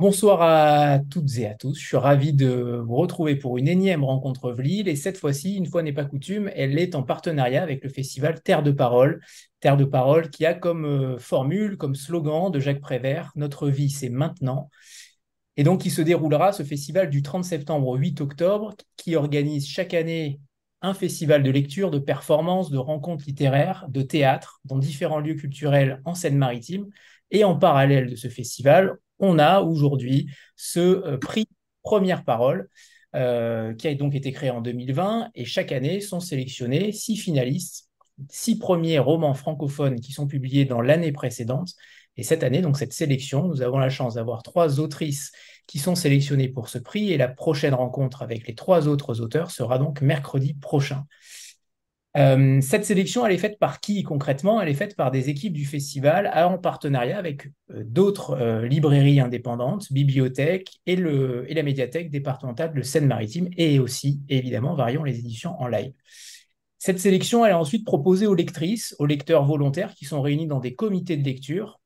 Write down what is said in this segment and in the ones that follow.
bonsoir à toutes et à tous. Je suis ravi de vous retrouver pour une énième rencontre Vlil. Et cette fois-ci, une fois n'est pas coutume, elle est en partenariat avec le festival Terre de Parole. Terre de Parole qui a comme euh, formule, comme slogan de Jacques Prévert, Notre vie, c'est maintenant. Et donc, il se déroulera ce festival du 30 septembre au 8 octobre, qui organise chaque année un festival de lecture, de performances, de rencontres littéraires, de théâtre dans différents lieux culturels en Seine-Maritime. Et en parallèle de ce festival, on a aujourd'hui ce euh, prix Première Parole euh, qui a donc été créé en 2020 et chaque année sont sélectionnés six finalistes, six premiers romans francophones qui sont publiés dans l'année précédente. Et cette année, donc cette sélection, nous avons la chance d'avoir trois autrices qui sont sélectionnées pour ce prix et la prochaine rencontre avec les trois autres auteurs sera donc mercredi prochain. Euh, cette sélection, elle est faite par qui concrètement? Elle est faite par des équipes du festival en partenariat avec euh, d'autres euh, librairies indépendantes, bibliothèques et, le, et la médiathèque départementale de Seine-Maritime et aussi, évidemment, Varions les éditions en live. Cette sélection, elle est ensuite proposée aux lectrices, aux lecteurs volontaires qui sont réunis dans des comités de lecture.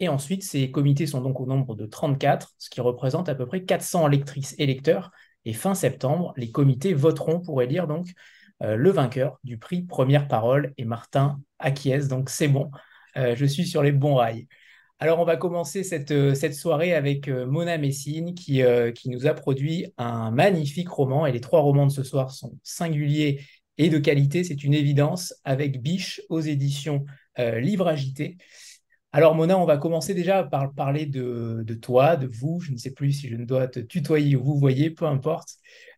Et ensuite, ces comités sont donc au nombre de 34, ce qui représente à peu près 400 lectrices et lecteurs. Et fin septembre, les comités voteront pour élire donc euh, le vainqueur du prix Première Parole est Martin acquiesce. Donc c'est bon, euh, je suis sur les bons rails. Alors on va commencer cette, euh, soirée avec Mona Messine qui, qui nous a produit un magnifique roman. Et les trois romans de ce soir sont singuliers et de qualité, c'est une évidence, avec Biche aux éditions Livre Agité. Alors Mona, on va commencer déjà par parler de, toi, de vous. Je ne sais plus si je ne dois te tutoyer ou vous voyez, peu importe.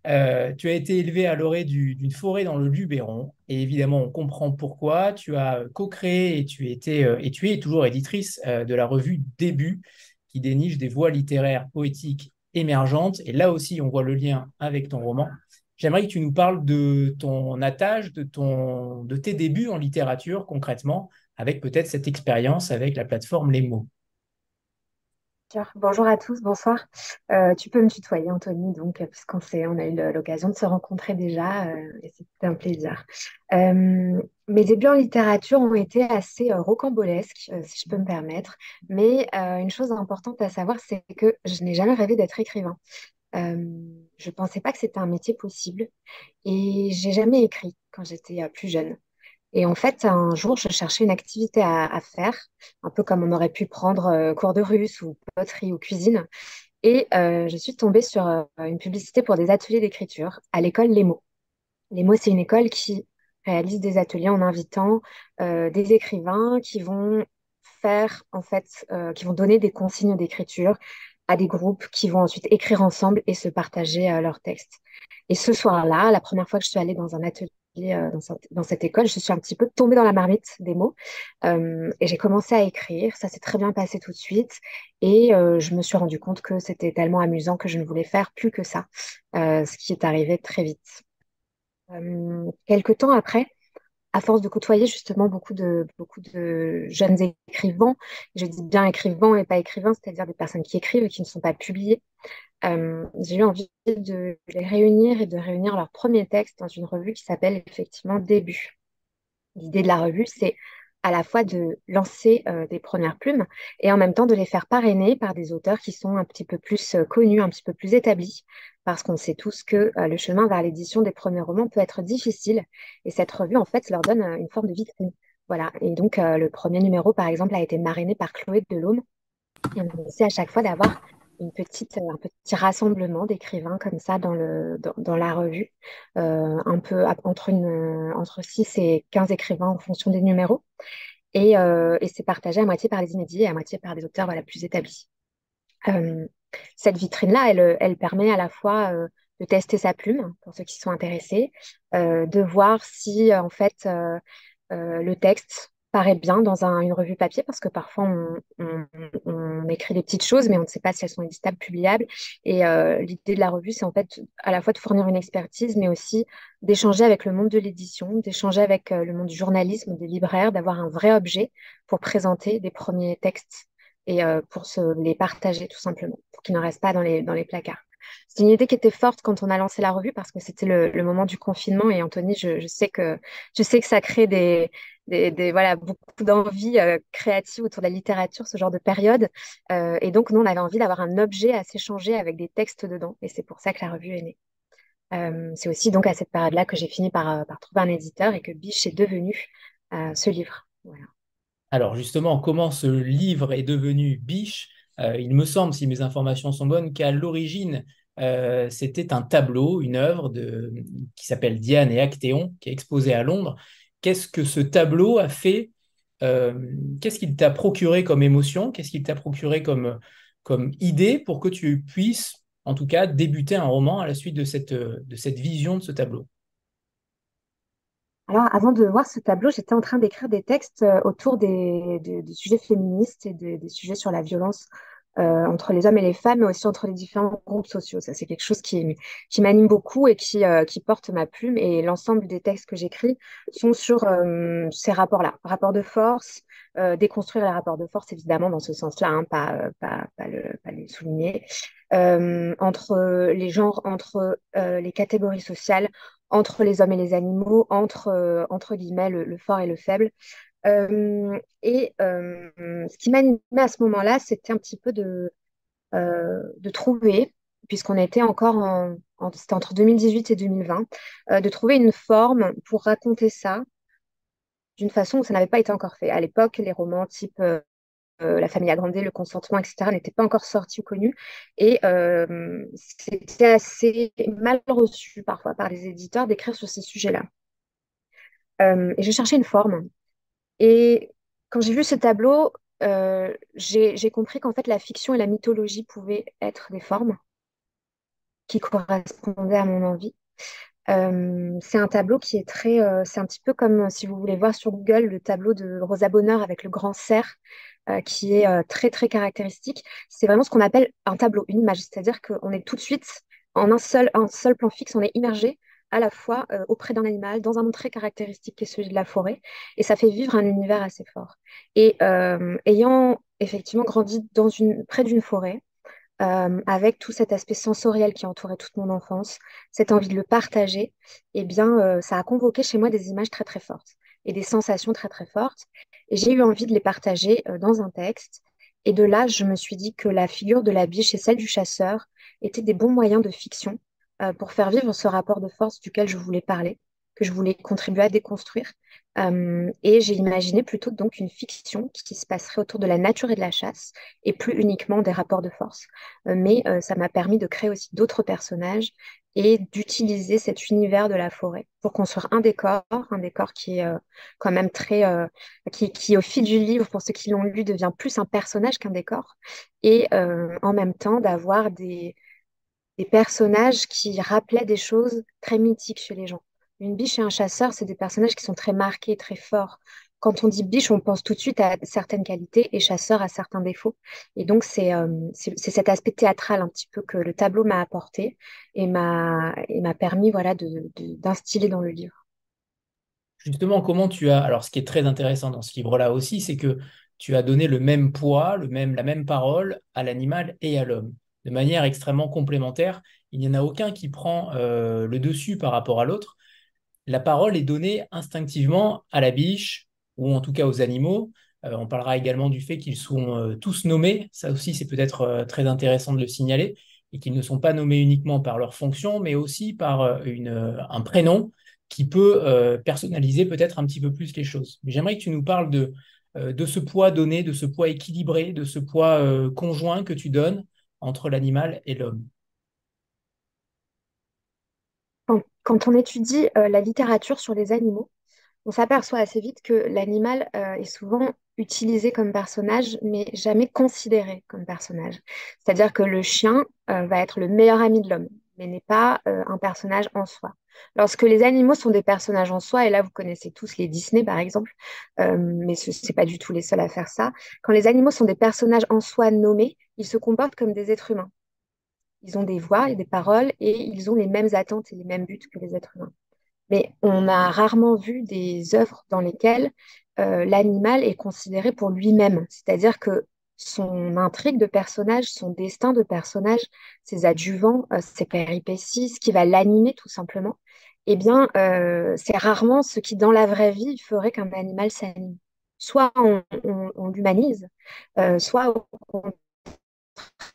Euh, tu as été élevée à l'orée d'une forêt dans le Luberon. Et évidemment, on comprend pourquoi. Tu as co-créé et, tu euh, et tu es toujours éditrice euh, de la revue Début, qui déniche des voies littéraires poétiques émergentes. Et là aussi, on voit le lien avec ton roman. J'aimerais que tu nous parles de ton attache, de, de tes débuts en littérature concrètement, avec peut-être cette expérience avec la plateforme Les Mots. Bonjour à tous, bonsoir. Euh, tu peux me tutoyer, Anthony, donc, puisqu'on on a eu l'occasion de se rencontrer déjà, euh, et c'était un plaisir. Euh, mes débuts en littérature ont été assez rocambolesques, si je peux me permettre, mais une chose importante à savoir, c'est que je n'ai jamais rêvé d'être écrivain. je ne pensais pas que c'était un métier possible, et j'ai jamais écrit quand j'étais plus jeune. Et en fait, un jour, je cherchais une activité à, faire, un peu comme on aurait pu prendre euh, cours de russe ou poterie ou cuisine. Et euh, je suis tombée sur euh, une publicité pour des ateliers d'écriture à l'école Les Mots. Les Mots, c'est une école qui réalise des ateliers en invitant des écrivains qui vont faire, en fait, qui vont donner des consignes d'écriture à des groupes qui vont ensuite écrire ensemble et se partager leurs textes. Et ce soir-là, la première fois que je suis allée dans un atelier euh, dans, cette, école, je suis un petit peu tombée dans la marmite des mots euh, et j'ai commencé à écrire. Ça s'est très bien passé tout de suite et euh, je me suis rendu compte que c'était tellement amusant que je ne voulais faire plus que ça, ce qui est arrivé très vite. quelques temps après, à force de côtoyer justement beaucoup de, beaucoup de jeunes écrivains, je dis bien écrivains et pas écrivains, c'est-à-dire des personnes qui écrivent et qui ne sont pas publiées, j'ai eu envie de les réunir et de réunir leurs premiers textes dans une revue qui s'appelle effectivement Début. L'idée de la revue, c'est à la fois de lancer des premières plumes et en même temps de les faire parrainer par des auteurs qui sont un petit peu plus connus, un petit peu plus établis, parce qu'on sait tous que le chemin vers l'édition des premiers romans peut être difficile et cette revue, en fait, leur donne une forme de vitrine. Voilà. Et donc, le premier numéro, par exemple, a été marrainé par Chloé Delhomme. Et on essaie à chaque fois d'avoir une petite, un petit rassemblement d'écrivains comme ça dans, le, dans, la revue, euh, un peu entre, une, entre 6 et 15 écrivains en fonction des numéros. Et, euh, et c'est partagé à moitié par les inédits et à moitié par des auteurs voilà, plus établis. Euh, cette vitrine-là, elle, elle permet à la fois de tester sa plume pour ceux qui sont intéressés, de voir si en fait le texte paraît bien dans une revue papier parce que parfois on, écrit des petites choses mais on ne sait pas si elles sont éditables, publiables. Et euh, l'idée de la revue, c'est en fait à la fois de fournir une expertise mais aussi d'échanger avec le monde de l'édition, d'échanger avec euh, le monde du journalisme, des libraires, d'avoir un vrai objet pour présenter des premiers textes et euh, pour se les partager tout simplement, pour qu'ils ne restent pas dans les, placards. C'est une idée qui était forte quand on a lancé la revue parce que c'était le, moment du confinement et Anthony, je, sais que je sais que ça crée des, des, voilà, beaucoup d'envie euh, créative autour de la littérature, ce genre de période. Euh, et donc, nous, on avait envie d'avoir un objet à s'échanger avec des textes dedans. Et c'est pour ça que la revue est née. Euh, c'est aussi donc à cette période-là que j'ai fini par, par, trouver un éditeur et que Biche est devenu ce livre. Alors justement, comment ce livre est devenu Biche? Il me semble, si mes informations sont bonnes, qu'à l'origine, c'était un tableau, une œuvre de, qui s'appelle Diane et Actéon, qui est exposée à Londres Qu'est-ce que ce tableau a fait euh, Qu'est-ce qu'il t'a procuré comme émotion Qu'est-ce qu'il t'a procuré comme, idée pour que tu puisses, en tout cas, débuter un roman à la suite de cette, de cette vision de ce tableau? Alors, avant de voir ce tableau, j'étais en train d'écrire des textes euh, autour des, sujets féministes et des sujets sur la violence euh, entre les hommes et les femmes, mais aussi entre les différents groupes sociaux. Ça, c'est quelque chose qui, qui m'anime beaucoup et qui, euh, qui porte ma plume. Et l'ensemble des textes que j'écris sont sur euh, ces rapports-là, rapports de force, déconstruire les rapports de force, évidemment, dans ce sens-là, hein, pas, pas, pas, le, souligner, entre les genres, entre les catégories sociales, entre les hommes et les animaux, entre, entre guillemets, le, fort et le faible. Euh, et euh, ce qui m'animait à ce moment-là, c'était un petit peu de, euh, de trouver, puisqu'on était encore en, entre 2018 et 2020, de trouver une forme pour raconter ça d'une façon où ça n'avait pas été encore fait. À l'époque, les romans type La famille agrandée, Le consentement, etc., n'étaient pas encore sortis ou connus. Et c'était assez mal reçu parfois par les éditeurs d'écrire sur ces sujets-là. et je cherchais une forme. Et quand j'ai vu ce tableau, euh, j'ai compris qu'en fait, la fiction et la mythologie pouvaient être des formes qui correspondaient à mon envie. Euh, c'est un tableau qui est très, euh, c'est un petit peu comme si vous voulez voir sur Google le tableau de Rosa Bonheur avec le grand cerf, qui est très très caractéristique. C'est vraiment ce qu'on appelle un tableau, une image, c'est-à-dire qu'on est tout de suite en un seul, un seul plan fixe, on est immergé à la fois euh, auprès d'un animal, dans un monde très caractéristique qui est celui de la forêt, et ça fait vivre un univers assez fort. Et euh, ayant effectivement grandi dans une, près d'une forêt, euh, avec tout cet aspect sensoriel qui entourait toute mon enfance, cette envie de le partager, eh bien, ça a convoqué chez moi des images très très fortes et des sensations très très fortes. Et j'ai eu envie de les partager dans un texte. Et de là, je me suis dit que la figure de la biche et celle du chasseur étaient des bons moyens de fiction euh, pour faire vivre ce rapport de force duquel je voulais parler, que je voulais contribuer à déconstruire. Euh, et j'ai imaginé plutôt donc une fiction qui se passerait autour de la nature et de la chasse, et plus uniquement des rapports de force. Euh, mais ça m'a permis de créer aussi d'autres personnages et d'utiliser cet univers de la forêt pour construire un décor, un décor qui est quand même très, qui, qui, au fil du livre, pour ceux qui l'ont lu, devient plus un personnage qu'un décor, et en même temps d'avoir des, des personnages qui rappelaient des choses très mythiques chez les gens. Une biche et un chasseur, c'est des personnages qui sont très marqués, très forts. Quand on dit biche, on pense tout de suite à certaines qualités et chasseur à certains défauts. Et donc, c'est euh, cet aspect théâtral un petit peu que le tableau m'a apporté et m'a permis voilà, d'instiller dans le livre. Justement, comment tu as... Alors, ce qui est très intéressant dans ce livre-là aussi, c'est que tu as donné le même poids, le même, la même parole à l'animal et à l'homme de manière extrêmement complémentaire. Il n'y en a aucun qui prend euh, le dessus par rapport à l'autre. La parole est donnée instinctivement à la biche ou en tout cas aux animaux. Euh, on parlera également du fait qu'ils sont euh, tous nommés. Ça aussi, c'est peut-être très intéressant de le signaler et qu'ils ne sont pas nommés uniquement par leur fonction, mais aussi par un prénom qui peut personnaliser peut-être un petit peu plus les choses. J'aimerais que tu nous parles de ce poids donné, de ce poids équilibré, de ce poids conjoint que tu donnes entre l'animal et l'homme. Quand, on étudie euh, la littérature sur les animaux, on s'aperçoit assez vite que l'animal euh, est souvent utilisé comme personnage, mais jamais considéré comme personnage. C'est-à-dire que le chien euh, va être le meilleur ami de l'homme, mais n'est pas un personnage en soi. Lorsque les animaux sont des personnages en soi, et là vous connaissez tous les Disney par exemple, mais ce n'est pas du tout les seuls à faire ça, quand les animaux sont des personnages en soi nommés, ils se comportent comme des êtres humains. Ils ont des voix et des paroles et ils ont les mêmes attentes et les mêmes buts que les êtres humains. Mais on a rarement vu des œuvres dans lesquelles euh, l'animal est considéré pour lui-même. C'est-à-dire que son intrigue de personnage, son destin de personnage, ses adjuvants, euh, ses péripéties, ce qui va l'animer tout simplement, eh bien, euh, c'est rarement ce qui, dans la vraie vie, ferait qu'un animal s'anime. Soit on, on, l'humanise, euh, soit au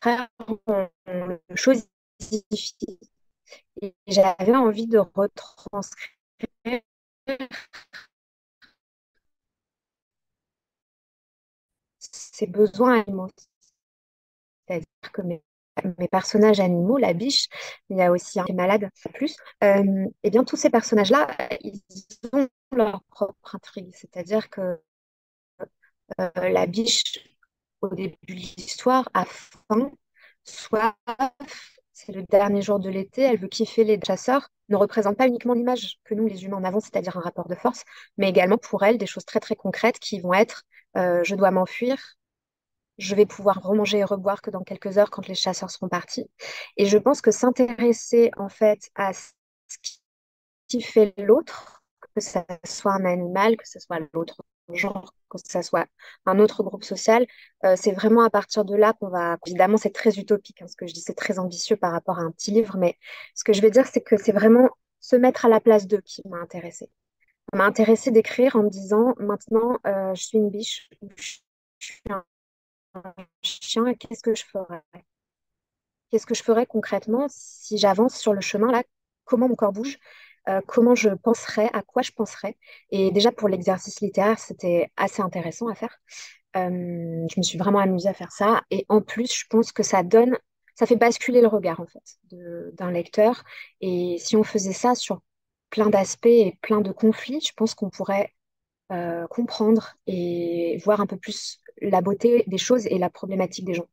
contraire, on, le choisit. Et j'avais envie de retranscrire ces besoins animaux. C'est-à-dire que mes, personnages animaux, la biche, il y a aussi un malade, plus, euh, et bien tous ces personnages-là, ils ont leur propre intrigue. C'est-à-dire que euh, la biche, au début de l'histoire, a faim, soif, c'est le dernier jour de l'été, elle veut kiffer les chasseurs, ne représente pas uniquement l'image que nous, les humains, en avons, c'est-à-dire un rapport de force, mais également pour elle des choses très très concrètes qui vont être euh, je dois m'enfuir, je vais pouvoir remanger et reboire que dans quelques heures quand les chasseurs seront partis. Et je pense que s'intéresser en fait à ce qui fait l'autre, que ce soit un animal, que ce soit l'autre genre, que ce soit un autre groupe social, euh, c'est vraiment à partir de là qu'on va... Évidemment, c'est très utopique, hein, ce que je dis, c'est très ambitieux par rapport à un petit livre, mais ce que je veux dire, c'est que c'est vraiment se mettre à la place d'eux qui m'a intéressée. Ça m'a intéressée d'écrire en me disant, maintenant, euh, je suis une biche, je suis un chien, qu'est-ce que je ferais? Qu'est-ce que je ferais concrètement si j'avance sur le chemin là Comment mon corps bouge? Euh, Comment je penserais? À quoi je penserais? Et déjà pour l'exercice littéraire, c'était assez intéressant à faire. Euh, je me suis vraiment amusée à faire ça. Et en plus, je pense que ça donne, ça fait basculer le regard en fait d'un lecteur. Et si on faisait ça sur plein d'aspects et plein de conflits, je pense qu'on pourrait euh, comprendre et voir un peu plus la beauté des choses et la problématique des gens.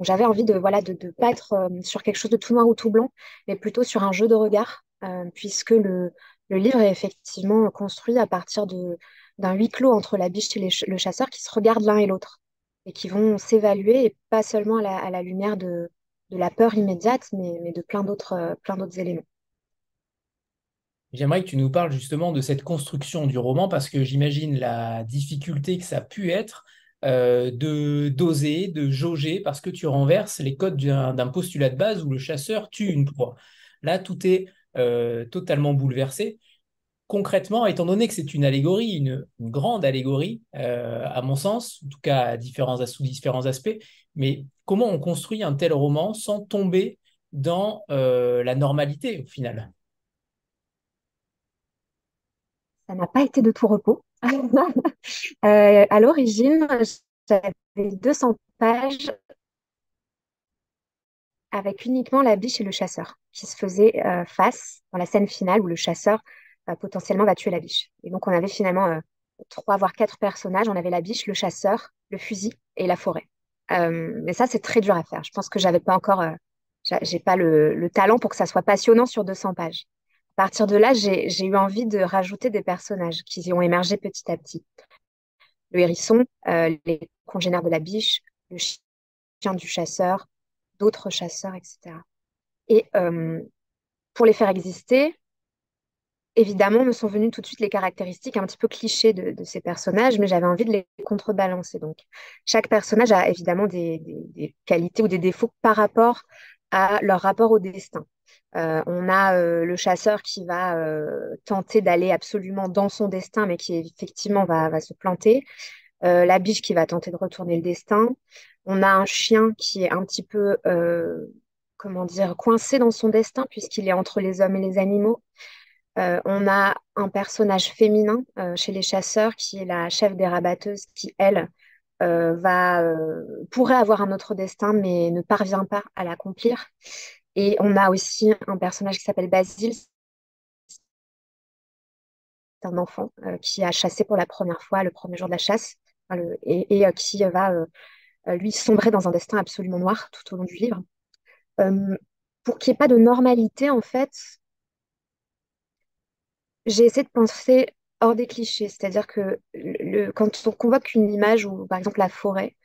J'avais envie de voilà de ne pas être euh, sur quelque chose de tout noir ou tout blanc, mais plutôt sur un jeu de regard, euh, puisque le, le, livre est effectivement construit à partir d'un huis clos entre la biche et le chasseur qui se regardent l'un et l'autre et qui vont s'évaluer, et pas seulement à la, lumière de, de, la peur immédiate, mais, mais de euh, plein d'autres éléments. J'aimerais que tu nous parles justement de cette construction du roman parce que j'imagine la difficulté que ça a pu être euh, de doser, de jauger, parce que tu renverses les codes d'un postulat de base où le chasseur tue une proie. Là, tout est euh, totalement bouleversé. Concrètement, étant donné que c'est une allégorie, une, grande allégorie, euh, à mon sens, en tout cas différents, sous différents aspects, mais comment on construit un tel roman sans tomber dans la normalité au final? Ça n'a pas été de tout repos. Euh, à l'origine, j'avais 200 pages avec uniquement la biche et le chasseur qui se faisaient euh, face dans la scène finale où le chasseur euh, potentiellement va tuer la biche. Et donc on avait finalement trois voire quatre personnages. On avait la biche, le chasseur, le fusil et la forêt. mais ça c'est très dur à faire. Je pense que j'avais pas encore, j'ai pas le, le, talent pour que ça soit passionnant sur 200 pages. À partir de là, j'ai eu envie de rajouter des personnages qui ont émergé petit à petit. Le hérisson, euh, les congénères de la biche, le chien du chasseur, d'autres chasseurs, etc. Et euh, pour les faire exister, évidemment, me sont venues tout de suite les caractéristiques un petit peu clichés de, ces personnages, mais j'avais envie de les contrebalancer. Donc, chaque personnage a évidemment des, qualités ou des défauts par rapport à leur rapport au destin. Euh, on a euh, le chasseur qui va euh, tenter d'aller absolument dans son destin, mais qui effectivement va, se planter. la biche qui va tenter de retourner le destin. On a un chien qui est un petit peu, comment dire, coincé dans son destin puisqu'il est entre les hommes et les animaux. on a un personnage féminin chez les chasseurs qui est la chef des rabatteuses qui, elle, va, pourrait avoir un autre destin mais ne parvient pas à l'accomplir. Et on a aussi un personnage qui s'appelle Basile. C'est un enfant euh, qui a chassé pour la première fois le premier jour de la chasse et, euh, qui va euh, lui sombrer dans un destin absolument noir tout au long du livre. pour qu'il n'y ait pas de normalité, en fait, j'ai essayé de penser hors des clichés. C'est-à-dire que quand on convoque une image, ou par exemple la forêt,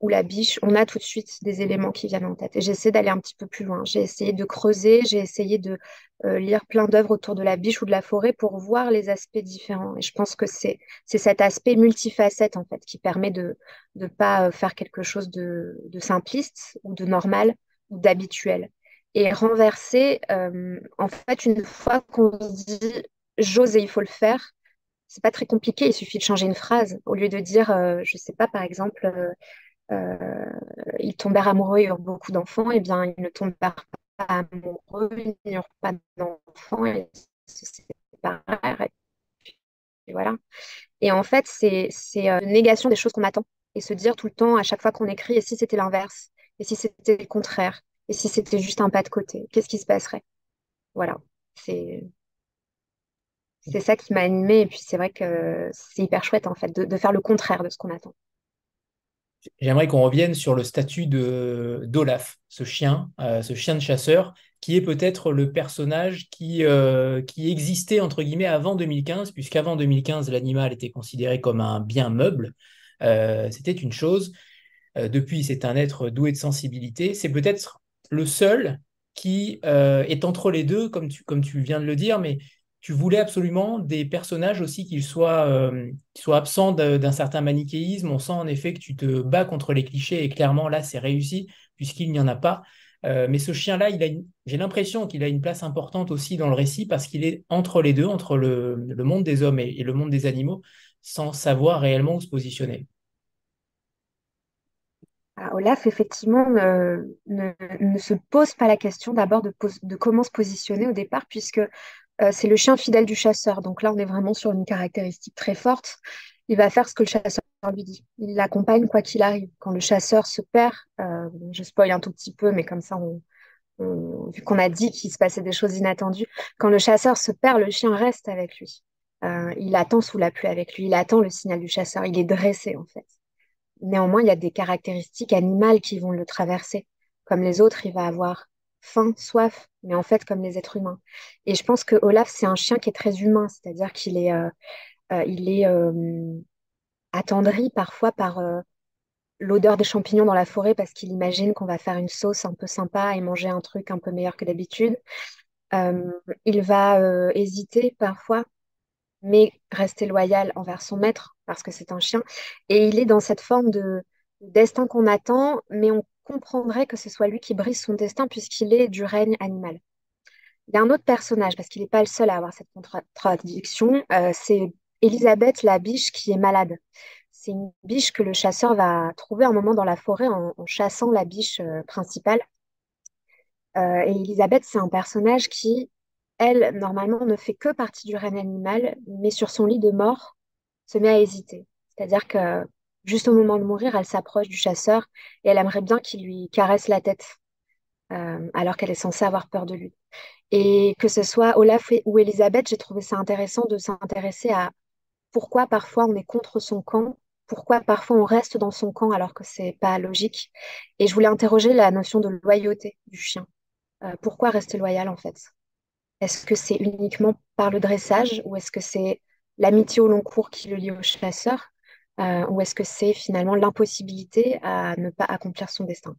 ou la biche, on a tout de suite des éléments qui viennent en tête. Et j'essaie d'aller un petit peu plus loin. J'ai essayé de creuser, j'ai essayé de euh, lire plein d'œuvres autour de la biche ou de la forêt pour voir les aspects différents. Et je pense que c'est cet aspect multifacette, en fait, qui permet de ne pas euh, faire quelque chose de, simpliste ou de normal ou d'habituel. et renverser, euh, en fait, une fois qu'on dit j'ose et il faut le faire, c'est pas très compliqué, il suffit de changer une phrase. Au lieu de dire, euh, je sais pas, par exemple, euh, euh, ils tombèrent amoureux et eurent beaucoup d'enfants, et eh bien, ils ne tombèrent pas amoureux, ils n'eurent pas d'enfants, et se séparèrent. Et, voilà. Et en fait, c'est une négation des choses qu'on attend. Et se dire tout le temps, à chaque fois qu'on écrit, et si c'était l'inverse Et si c'était le contraire Et si c'était juste un pas de côté Qu'est-ce qui se passerait? Voilà. C'est c'est ça qui m'a animée. Et puis c'est vrai que c'est hyper chouette en fait de, faire le contraire de ce qu'on attend. J'aimerais qu'on revienne sur le statut de d'Olaf, ce chien, euh, ce chien de chasseur, qui est peut-être le personnage qui, euh, qui existait entre guillemets avant 2015, puisqu'avant 2015, l'animal était considéré comme un bien meuble. Euh, c'était une chose. depuis, c'est un être doué de sensibilité. C'est peut-être le seul qui est entre les deux, comme tu, comme tu viens de le dire, mais tu voulais absolument des personnages aussi qui soient, euh, soient absents d'un certain manichéisme. On sent en effet que tu te bats contre les clichés et clairement là, c'est réussi puisqu'il n'y en a pas. Euh, mais ce chien-là, j'ai l'impression qu'il a une place importante aussi dans le récit parce qu'il est entre les deux, entre le, monde des hommes et, le monde des animaux, sans savoir réellement où se positionner. Ah, Olaf, effectivement, ne, se pose pas la question d'abord de, comment se positionner au départ, puisque c'est le chien fidèle du chasseur. Donc là, on est vraiment sur une caractéristique très forte. Il va faire ce que le chasseur lui dit. Il l'accompagne quoi qu'il arrive. Quand le chasseur se perd, euh, je spoil un tout petit peu, mais comme ça, vu qu'on a dit qu'il se passait des choses inattendues, quand le chasseur se perd, le chien reste avec lui. Euh, il attend sous la pluie avec lui. Il attend le signal du chasseur. Il est dressé, en fait. Néanmoins, il y a des caractéristiques animales qui vont le traverser. Comme les autres, il va avoir faim, soif, mais en fait comme les êtres humains. Et je pense que Olaf, c'est un chien qui est très humain, c'est-à-dire qu'il est, euh, euh, il est euh, attendri parfois par l'odeur des champignons dans la forêt parce qu'il imagine qu'on va faire une sauce un peu sympa et manger un truc un peu meilleur que d'habitude. il va hésiter parfois, mais rester loyal envers son maître parce que c'est un chien. Et il est dans cette forme de destin qu'on attend, mais on comprendrait que ce soit lui qui brise son destin puisqu'il est du règne animal. Il y a un autre personnage, parce qu'il n'est pas le seul à avoir cette contradiction, euh, c'est Elisabeth la biche qui est malade. C'est une biche que le chasseur va trouver un moment dans la forêt en, chassant la biche euh, principale. Euh, et Elisabeth, c'est un personnage qui, elle, normalement, ne fait que partie du règne animal, mais sur son lit de mort, se met à hésiter. C'est-à-dire que juste au moment de mourir, elle s'approche du chasseur et elle aimerait bien qu'il lui caresse la tête, euh, alors qu'elle est censée avoir peur de lui. Et que ce soit Olaf ou Elisabeth, j'ai trouvé ça intéressant de s'intéresser à pourquoi parfois on est contre son camp, pourquoi parfois on reste dans son camp alors que c'est pas logique. Et je voulais interroger la notion de loyauté du chien. Euh, pourquoi rester loyal en fait? Est-ce que c'est uniquement par le dressage ou est-ce que c'est l'amitié au long cours qui le lie au chasseur? Euh, ou est-ce que c'est finalement l'impossibilité à ne pas accomplir son destin?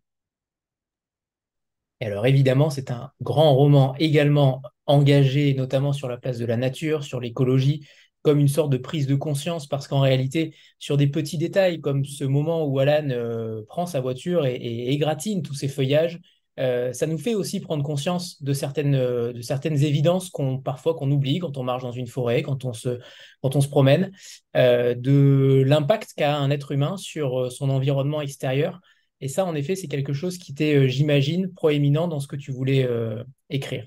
Et alors évidemment, c'est un grand roman également engagé notamment sur la place de la nature, sur l'écologie, comme une sorte de prise de conscience, parce qu'en réalité, sur des petits détails comme ce moment où Alan euh, prend sa voiture et, et, égratine tous ces feuillages, euh, ça nous fait aussi prendre conscience de certaines, euh, de certaines évidences qu'on parfois qu'on oublie quand on marche dans une forêt, quand on se, quand on se promène, euh, de l'impact qu'a un être humain sur son environnement extérieur. Et ça, en effet, c'est quelque chose qui était, j'imagine, proéminent dans ce que tu voulais écrire.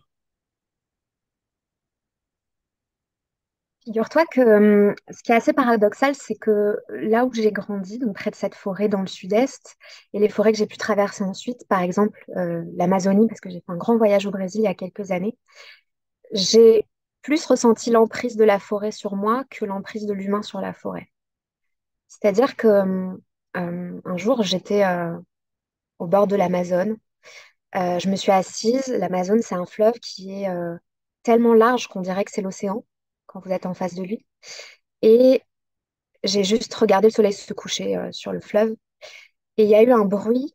Figure-toi que ce qui est assez paradoxal, c'est que là où j'ai grandi, donc près de cette forêt dans le sud-est, et les forêts que j'ai pu traverser ensuite, par exemple l'Amazonie, parce que j'ai fait un grand voyage au Brésil il y a quelques années, j'ai plus ressenti l'emprise de la forêt sur moi que l'emprise de l'humain sur la forêt. C'est-à-dire que un jour, j'étais au bord de l'Amazone, je me suis assise, l'Amazone, c'est un fleuve qui est tellement large qu'on dirait que c'est l'océan quand vous êtes en face de lui. Et j'ai juste regardé le soleil se coucher euh, sur le fleuve. Et il y a eu un bruit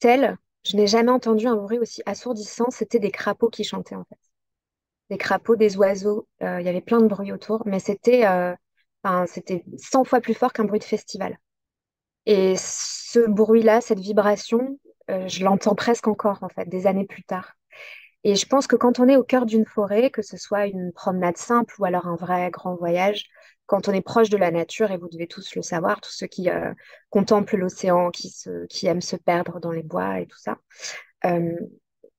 tel, je n'ai jamais entendu un bruit aussi assourdissant, c'était des crapauds qui chantaient en fait. Des crapauds, des oiseaux, euh, il y avait plein de bruit autour, mais c'était euh, c'était 100 fois plus fort qu'un bruit de festival. Et ce bruit-là, cette vibration, je l'entends presque encore, en fait, des années plus tard. Et je pense que quand on est au cœur d'une forêt, que ce soit une promenade simple ou alors un vrai grand voyage, quand on est proche de la nature, et vous devez tous le savoir, tous ceux qui euh, contemplent l'océan, qui, aiment se perdre dans les bois et tout ça, euh,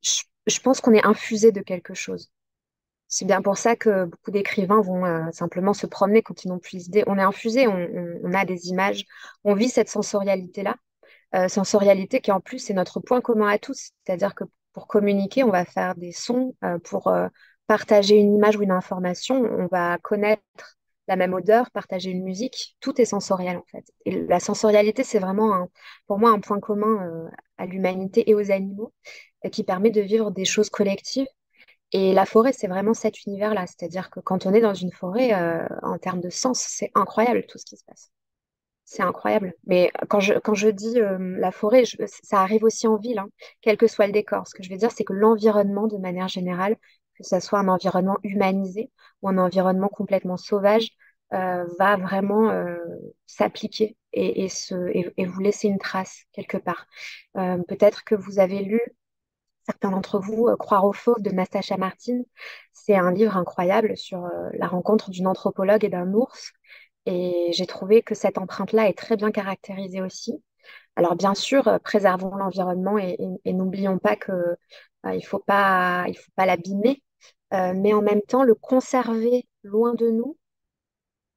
je, pense qu'on est infusé de quelque chose. C'est bien pour ça que beaucoup d'écrivains vont euh, simplement se promener quand ils n'ont plus d'idées. On est infusé, on, on- a des images, on vit cette sensorialité-là. Sensorialité qui en plus est notre point commun à tous. C'est-à-dire que pour communiquer, on va faire des sons, euh, pour euh, partager une image ou une information, on va connaître la même odeur, partager une musique. Tout est sensoriel en fait. Et la sensorialité, c'est vraiment pour moi un point commun euh, à l'humanité et aux animaux, qui permet de vivre des choses collectives et la forêt, c'est vraiment cet univers-là. C'est-à-dire que quand on est dans une forêt, en termes de sens, c'est incroyable tout ce qui se passe. C'est incroyable. Mais quand je, quand je dis euh, la forêt, ça arrive aussi en ville, hein, quel que soit le décor. Ce que je veux dire, c'est que l'environnement, de manière générale, que ce soit un environnement humanisé ou un environnement complètement sauvage, euh, va vraiment euh, s'appliquer et, et, vous laisser une trace quelque part. Euh, peut-être que vous avez lu certains d'entre vous, euh, Croire aux fauves de Nastacha Martin. C'est un livre incroyable sur euh, la rencontre d'une anthropologue et d'un ours. Et j'ai trouvé que cette empreinte-là est très bien caractérisée aussi. Alors bien sûr, euh, préservons l'environnement et, n'oublions pas que euh, il faut pas, il faut pas l'abîmer, Euh, mais en même temps, le conserver loin de nous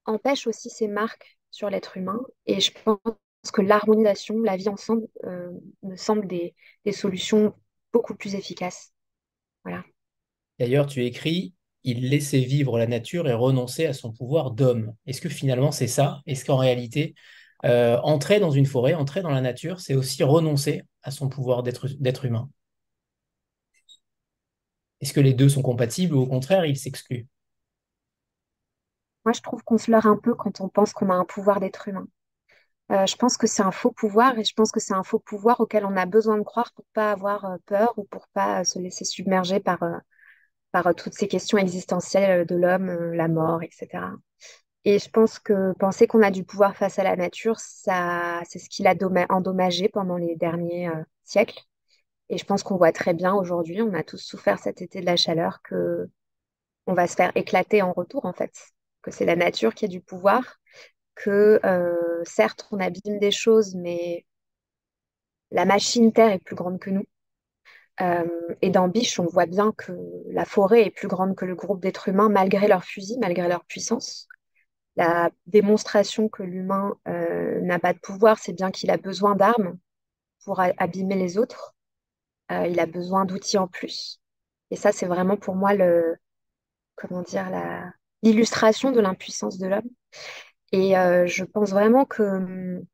empêche aussi ses marques sur l'être humain. Et je pense que l'harmonisation, la vie ensemble, euh, me semble des, des solutions beaucoup plus efficaces. Voilà. D'ailleurs, tu écris, il laissait vivre la nature et renonçait à son pouvoir d'homme. Est-ce que finalement c'est ça? Est-ce qu'en réalité, euh, entrer dans une forêt, entrer dans la nature, c'est aussi renoncer à son pouvoir d'être humain? Est-ce que les deux sont compatibles ou au contraire, ils s'excluent? Moi, je trouve qu'on se leurre un peu quand on pense qu'on a un pouvoir d'être humain. Euh, je pense que c'est un faux pouvoir et je pense que c'est un faux pouvoir auquel on a besoin de croire pour pas avoir euh, peur ou pour pas euh, se laisser submerger par, par euh, toutes ces questions existentielles de l'homme, euh, la mort, etc. Et je pense que penser qu'on a du pouvoir face à la nature, ça, c'est ce qui l'a endommagé pendant les derniers euh, siècles. Et je pense qu'on voit très bien aujourd'hui, on a tous souffert cet été de la chaleur, que on va se faire éclater en retour, en fait. Que c'est la nature qui a du pouvoir, que euh, certes, on abîme des choses, mais la machine Terre est plus grande que nous. Euh, et dans Biche, on voit bien que la forêt est plus grande que le groupe d'êtres humains, malgré leurs fusils, malgré leur puissance. La démonstration que l'humain euh, n'a pas de pouvoir, c'est bien qu'il a besoin d'armes pour abîmer les autres. Euh, il a besoin d'outils en plus. Et ça, c'est vraiment pour moi le, comment dire, l'illustration de l'impuissance de l'homme. Et je pense vraiment que hum,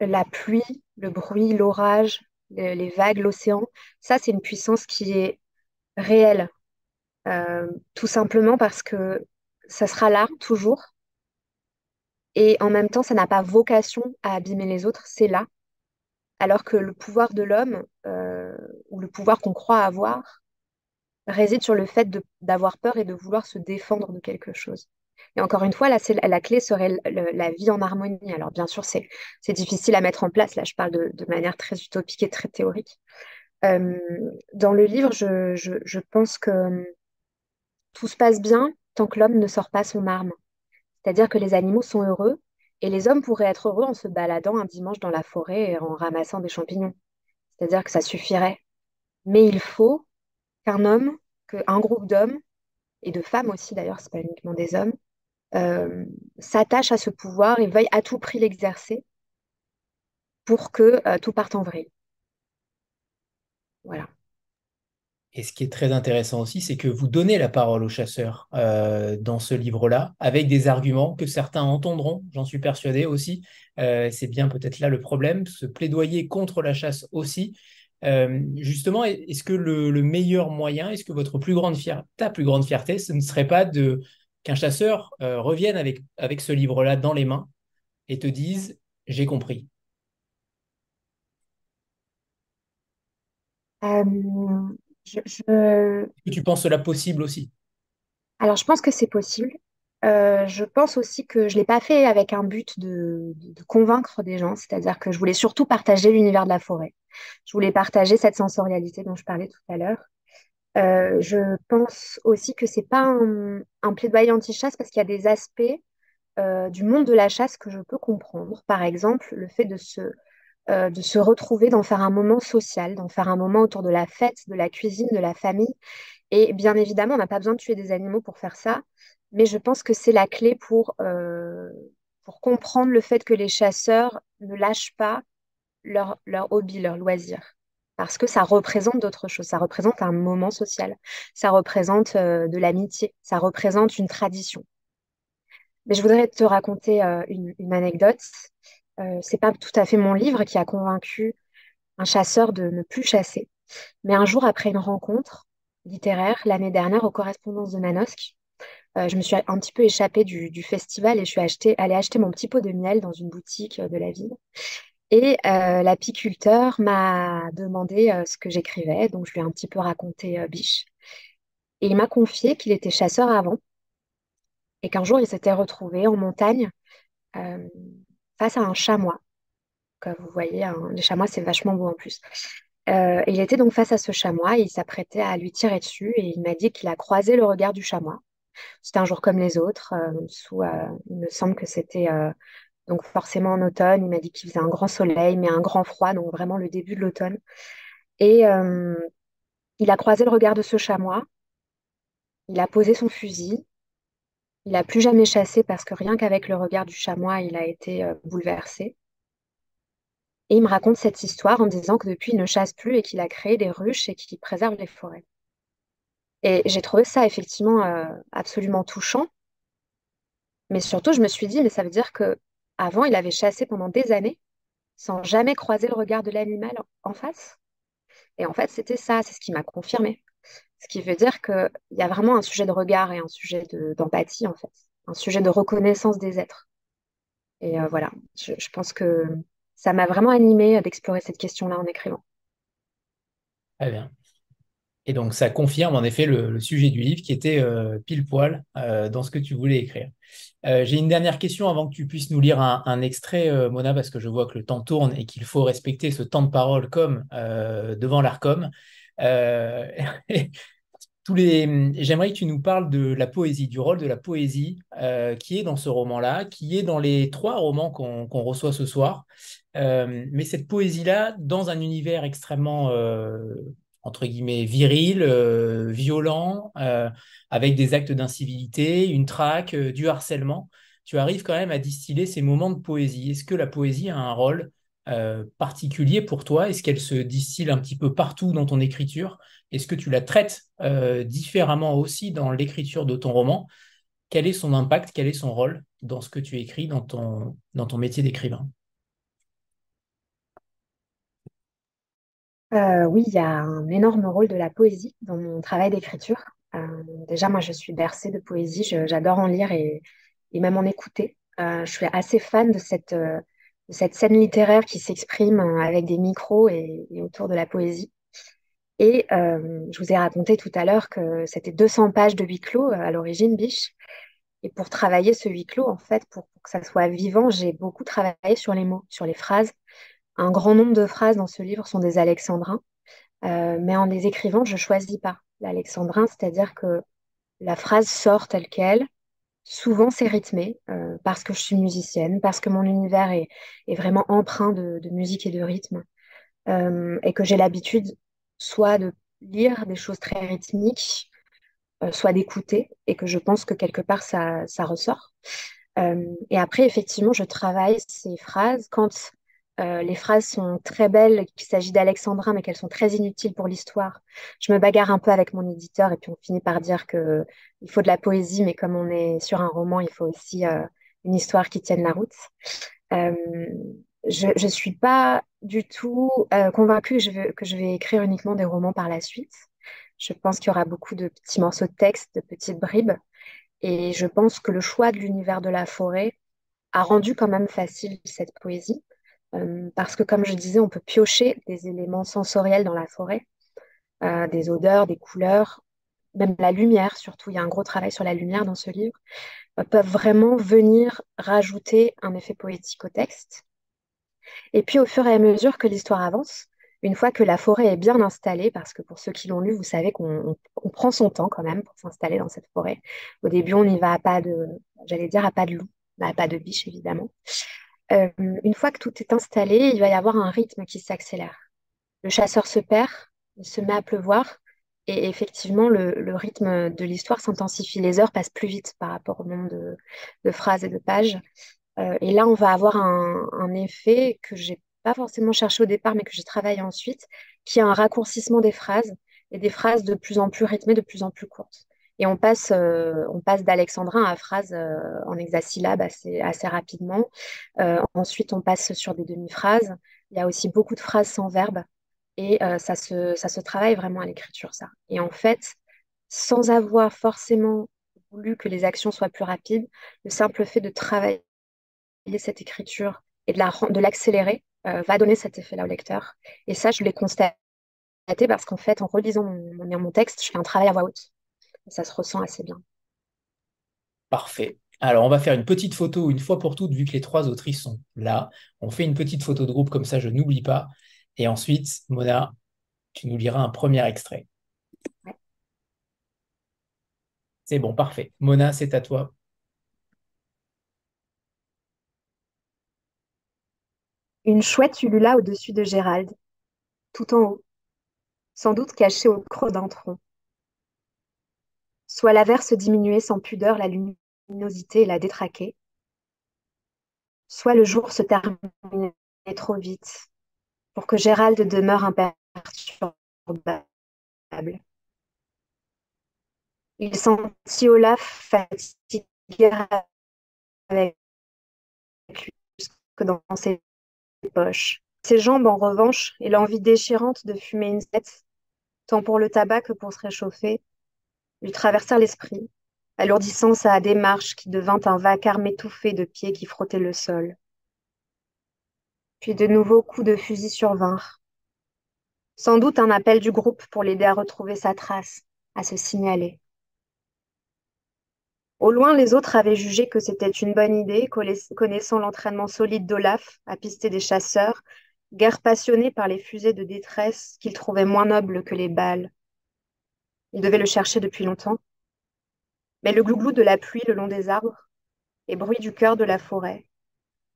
la pluie, le bruit, l'orage, le- les vagues, l'océan, ça, c'est une puissance qui est réelle. Euh, tout simplement parce que ça sera là toujours. Et en même temps, ça n'a pas vocation à abîmer les autres, c'est là. Alors que le pouvoir de l'homme, euh, ou le pouvoir qu'on croit avoir, réside sur le fait d'avoir peur et de vouloir se défendre de quelque chose. Et encore une fois, là, la clé serait la vie en harmonie. Alors, bien sûr, c'est, difficile à mettre en place. Là, je parle de, manière très utopique et très théorique. Euh, dans le livre, je, pense que hum, tout se passe bien tant que l'homme ne sort pas son arme. C'est-à-dire que les animaux sont heureux et les hommes pourraient être heureux en se baladant un dimanche dans la forêt et en ramassant des champignons. C'est-à-dire que ça suffirait. Mais il faut qu'un homme, qu'un groupe d'hommes, et de femmes aussi d'ailleurs, c'est pas uniquement des hommes, s'attache à ce pouvoir et veuille à tout prix l'exercer pour que euh, tout parte en vrille. Voilà. Et ce qui est très intéressant aussi, c'est que vous donnez la parole aux chasseurs euh, dans ce livre-là, avec des arguments que certains entendront, j'en suis persuadé aussi. Euh, c'est bien peut-être là le problème, ce plaidoyer contre la chasse aussi. Euh, justement, est-ce que le, le meilleur moyen, est-ce que votre plus grande fierté, ta plus grande fierté, ce ne serait pas de qu'un chasseur euh, revienne avec, avec ce livre-là dans les mains et te dise, j'ai compris. Euh, je, je- Est-ce que tu penses cela possible aussi? Alors, je pense que c'est possible. Euh, je pense aussi que je ne l'ai pas fait avec un but de, de convaincre des gens, c'est-à-dire que je voulais surtout partager l'univers de la forêt. Je voulais partager cette sensorialité dont je parlais tout à l'heure. Euh, je pense aussi que c'est pas un, plaidoyer anti-chasse parce qu'il y a des aspects euh, du monde de la chasse que je peux comprendre. Par exemple, le fait de se, euh, de se retrouver, d'en faire un moment social, d'en faire un moment autour de la fête, de la cuisine, de la famille. Et bien évidemment, on n'a pas besoin de tuer des animaux pour faire ça, mais je pense que c'est la clé pour, pour comprendre le fait que les chasseurs ne lâchent pas leur, leur hobby, leur loisir. Parce que ça représente d'autres choses. Ça représente un moment social. Ça représente euh, de l'amitié. Ça représente une tradition. Mais je voudrais te raconter euh, une, anecdote. Euh, c'est pas tout à fait mon livre qui a convaincu un chasseur de ne plus chasser. Mais un jour, après une rencontre littéraire, l'année dernière, aux correspondances de Manosque, je me suis un petit peu échappée du, festival et je suis allée acheter mon petit pot de miel dans une boutique de la ville. Et euh, l'apiculteur m'a demandé euh, ce que j'écrivais, donc je lui ai un petit peu raconté euh, Biche. Et il m'a confié qu'il était chasseur avant et qu'un jour il s'était retrouvé en montagne face à un chamois. Comme vous voyez, hein, les chamois c'est vachement beau en plus. Et il était donc face à ce chamois et il s'apprêtait à lui tirer dessus et il m'a dit qu'il a croisé le regard du chamois. C'était un jour comme les autres, il me semble que c'était donc forcément en automne. Il m'a dit qu'il faisait un grand soleil, mais un grand froid, donc vraiment le début de l'automne. Et il a croisé le regard de ce chamois, il a posé son fusil, il n'a plus jamais chassé parce que rien qu'avec le regard du chamois, il a été bouleversé. Et il me raconte cette histoire en disant que depuis, il ne chasse plus et qu'il a créé des ruches et qu'il préserve les forêts. Et j'ai trouvé ça effectivement absolument touchant. Mais surtout, je me suis dit, mais ça veut dire que avant, il avait chassé pendant des années sans jamais croiser le regard de l'animal en face. Et en fait, c'était ça, c'est ce qui m'a confirmé. Ce qui veut dire qu'il y a vraiment un sujet de regard et un sujet de- d'empathie, en fait, un sujet de reconnaissance des êtres. Et euh, voilà, je, pense que ça m'a vraiment animée d'explorer cette question-là en écrivant. Très bien. Et donc, ça confirme en effet le, sujet du livre qui était euh, pile poil euh, dans ce que tu voulais écrire. Euh, j'ai une dernière question avant que tu puisses nous lire un, extrait, Mona, parce que je vois que le temps tourne et qu'il faut respecter ce temps de parole comme devant l'ARCOM. Tous les... J'aimerais que tu nous parles de la poésie, du rôle de la poésie qui est dans ce roman-là, qui est dans les trois romans qu'on reçoit ce soir. Mais cette poésie-là, dans un univers extrêmement, entre guillemets, viril, euh, violent, euh, avec des actes d'incivilité, une traque, euh, du harcèlement, tu arrives quand même à distiller ces moments de poésie. Est-ce que la poésie a un rôle particulier pour toi? Est-ce qu'elle se distille un petit peu partout dans ton écriture? Est-ce que tu la traites différemment aussi dans l'écriture de ton roman? Quel est son impact? Quel est son rôle dans ce que tu écris, dans ton métier d'écrivain? Euh, oui, il y a un énorme rôle de la poésie dans mon travail d'écriture. Euh, déjà, moi, je suis bercée de poésie. J'adore en lire et, même en écouter. Euh, je suis assez fan de cette, scène littéraire qui s'exprime avec des micros et, autour de la poésie. Et je vous ai raconté tout à l'heure que c'était 200 pages de huis clos à l'origine, Biche. Et pour travailler ce huis clos, en fait, pour que ça soit vivant, j'ai beaucoup travaillé sur les mots, sur les phrases. Un grand nombre de phrases dans ce livre sont des alexandrins. Euh, mais en les écrivant, je choisis pas l'alexandrin, c'est-à-dire que la phrase sort telle qu'elle. Souvent, c'est rythmé euh, parce que je suis musicienne, parce que mon univers est, vraiment empreint de, musique et de rythme, euh, et que j'ai l'habitude soit de lire des choses très rythmiques, soit d'écouter, et que je pense que quelque part ça, ça ressort. Et après, effectivement, je travaille ces phrases quand euh, les phrases sont très belles, qu'il s'agit d'alexandrin, mais qu'elles sont très inutiles pour l'histoire. Je me bagarre un peu avec mon éditeur et puis on finit par dire que il faut de la poésie, mais comme on est sur un roman, il faut aussi euh, une histoire qui tienne la route. Euh, je ne suis pas du tout euh, convaincue que je, veux, que je vais écrire uniquement des romans par la suite. Je pense qu'il y aura beaucoup de petits morceaux de texte, de petites bribes. Et je pense que le choix de l'univers de la forêt a rendu quand même facile cette poésie. Euh, parce que, comme je disais, on peut piocher des éléments sensoriels dans la forêt, euh, des odeurs, des couleurs, même la lumière surtout, il y a un gros travail sur la lumière dans ce livre, euh, peuvent vraiment venir rajouter un effet poétique au texte. Et puis au fur et à mesure que l'histoire avance, une fois que la forêt est bien installée, parce que pour ceux qui l'ont lu, vous savez qu'on prend son temps quand même pour s'installer dans cette forêt. Au début, on y va à pas de, j'allais dire à pas de loup, pas de biche évidemment. Euh, une fois que tout est installé, il va y avoir un rythme qui s'accélère. Le chasseur se perd, il se met à pleuvoir, et effectivement, le, rythme de l'histoire s'intensifie. Les heures passent plus vite par rapport au nombre de, phrases et de pages. Euh, et là, on va avoir un, un effet que j'ai pas forcément cherché au départ, mais que j'ai travaillé ensuite, qui est un raccourcissement des phrases et des phrases de plus en plus rythmées, de plus en plus courtes. Et on passe, euh, passe d'alexandrin à phrases euh, en hexasyllabes assez, rapidement. Euh, ensuite, on passe sur des demi-phrases. Il y a aussi beaucoup de phrases sans verbe. Et ça, se, ça se travaille vraiment à l'écriture, ça. Et en fait, sans avoir forcément voulu que les actions soient plus rapides, le simple fait de travailler cette écriture et de l'accélérer, euh, va donner cet effet-là au lecteur. Et ça, je l'ai constaté parce qu'en fait, en relisant mon, mon, texte, je fais un travail à voix haute. Et ça se ressent assez bien. Parfait. Alors, on va faire une petite photo une fois pour toutes, vu que les trois autrices sont là. On fait une petite photo de groupe, comme ça, je n'oublie pas. Et ensuite, Mona, tu nous liras un premier extrait. C'est bon, parfait. Mona, c'est à toi. Une chouette ulula au-dessus de Gérald, tout en haut, sans doute caché au creux d'un tronc. Soit l'averse diminuait sans pudeur la luminosité et la détraquait, soit le jour se terminait trop vite pour que Gérald demeure imperturbable. Il sentit Olaf fatigué avec lui que dans ses poches. Ses jambes, en revanche, et l'envie déchirante de fumer une tête, tant pour le tabac que pour se réchauffer, lui traversèrent l'esprit, alourdissant sa démarche qui devint un vacarme étouffé de pieds qui frottaient le sol. Puis de nouveaux coups de fusil survinrent. Sans doute un appel du groupe pour l'aider à retrouver sa trace, à se signaler. Au loin, les autres avaient jugé que c'était une bonne idée, connaissant l'entraînement solide d'Olaf à pister des chasseurs, guère passionnés par les fusées de détresse qu'ils trouvaient moins nobles que les balles. Ils devaient le chercher depuis longtemps. Mais le glouglou de la pluie le long des arbres, les bruits du cœur de la forêt,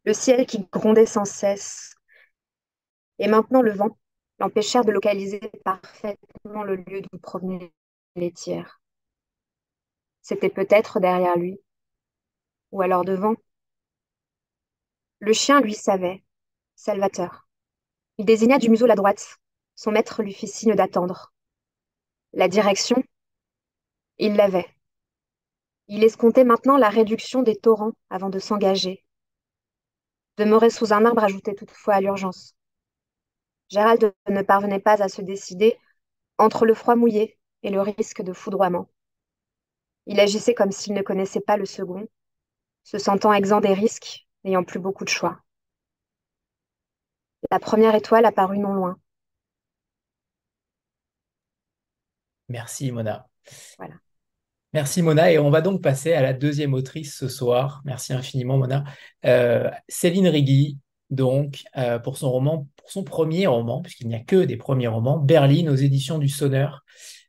le ciel qui grondait sans cesse, et maintenant le vent l'empêchèrent de localiser parfaitement le lieu d'où provenaient les tiers. C'était peut-être derrière lui, ou alors devant. Le chien, lui, savait. Salvateur. Il désigna du museau la droite. Son maître lui fit signe d'attendre. La direction, il l'avait. Il escomptait maintenant la réduction des torrents avant de s'engager. Demeurer sous un arbre ajoutait toutefois à l'urgence. Gérald ne parvenait pas à se décider entre le froid mouillé et le risque de foudroiement. Il agissait comme s'il ne connaissait pas le second, se sentant exempt des risques, n'ayant plus beaucoup de choix. La première étoile apparut non loin. Merci Mona. Voilà. Merci Mona. Et on va donc passer à la deuxième autrice ce soir. Merci infiniment Mona. Euh, Céline Rigui, donc, euh, pour son roman, pour son premier roman, puisqu'il n'y a que des premiers romans, Berlin aux éditions du Sonneur.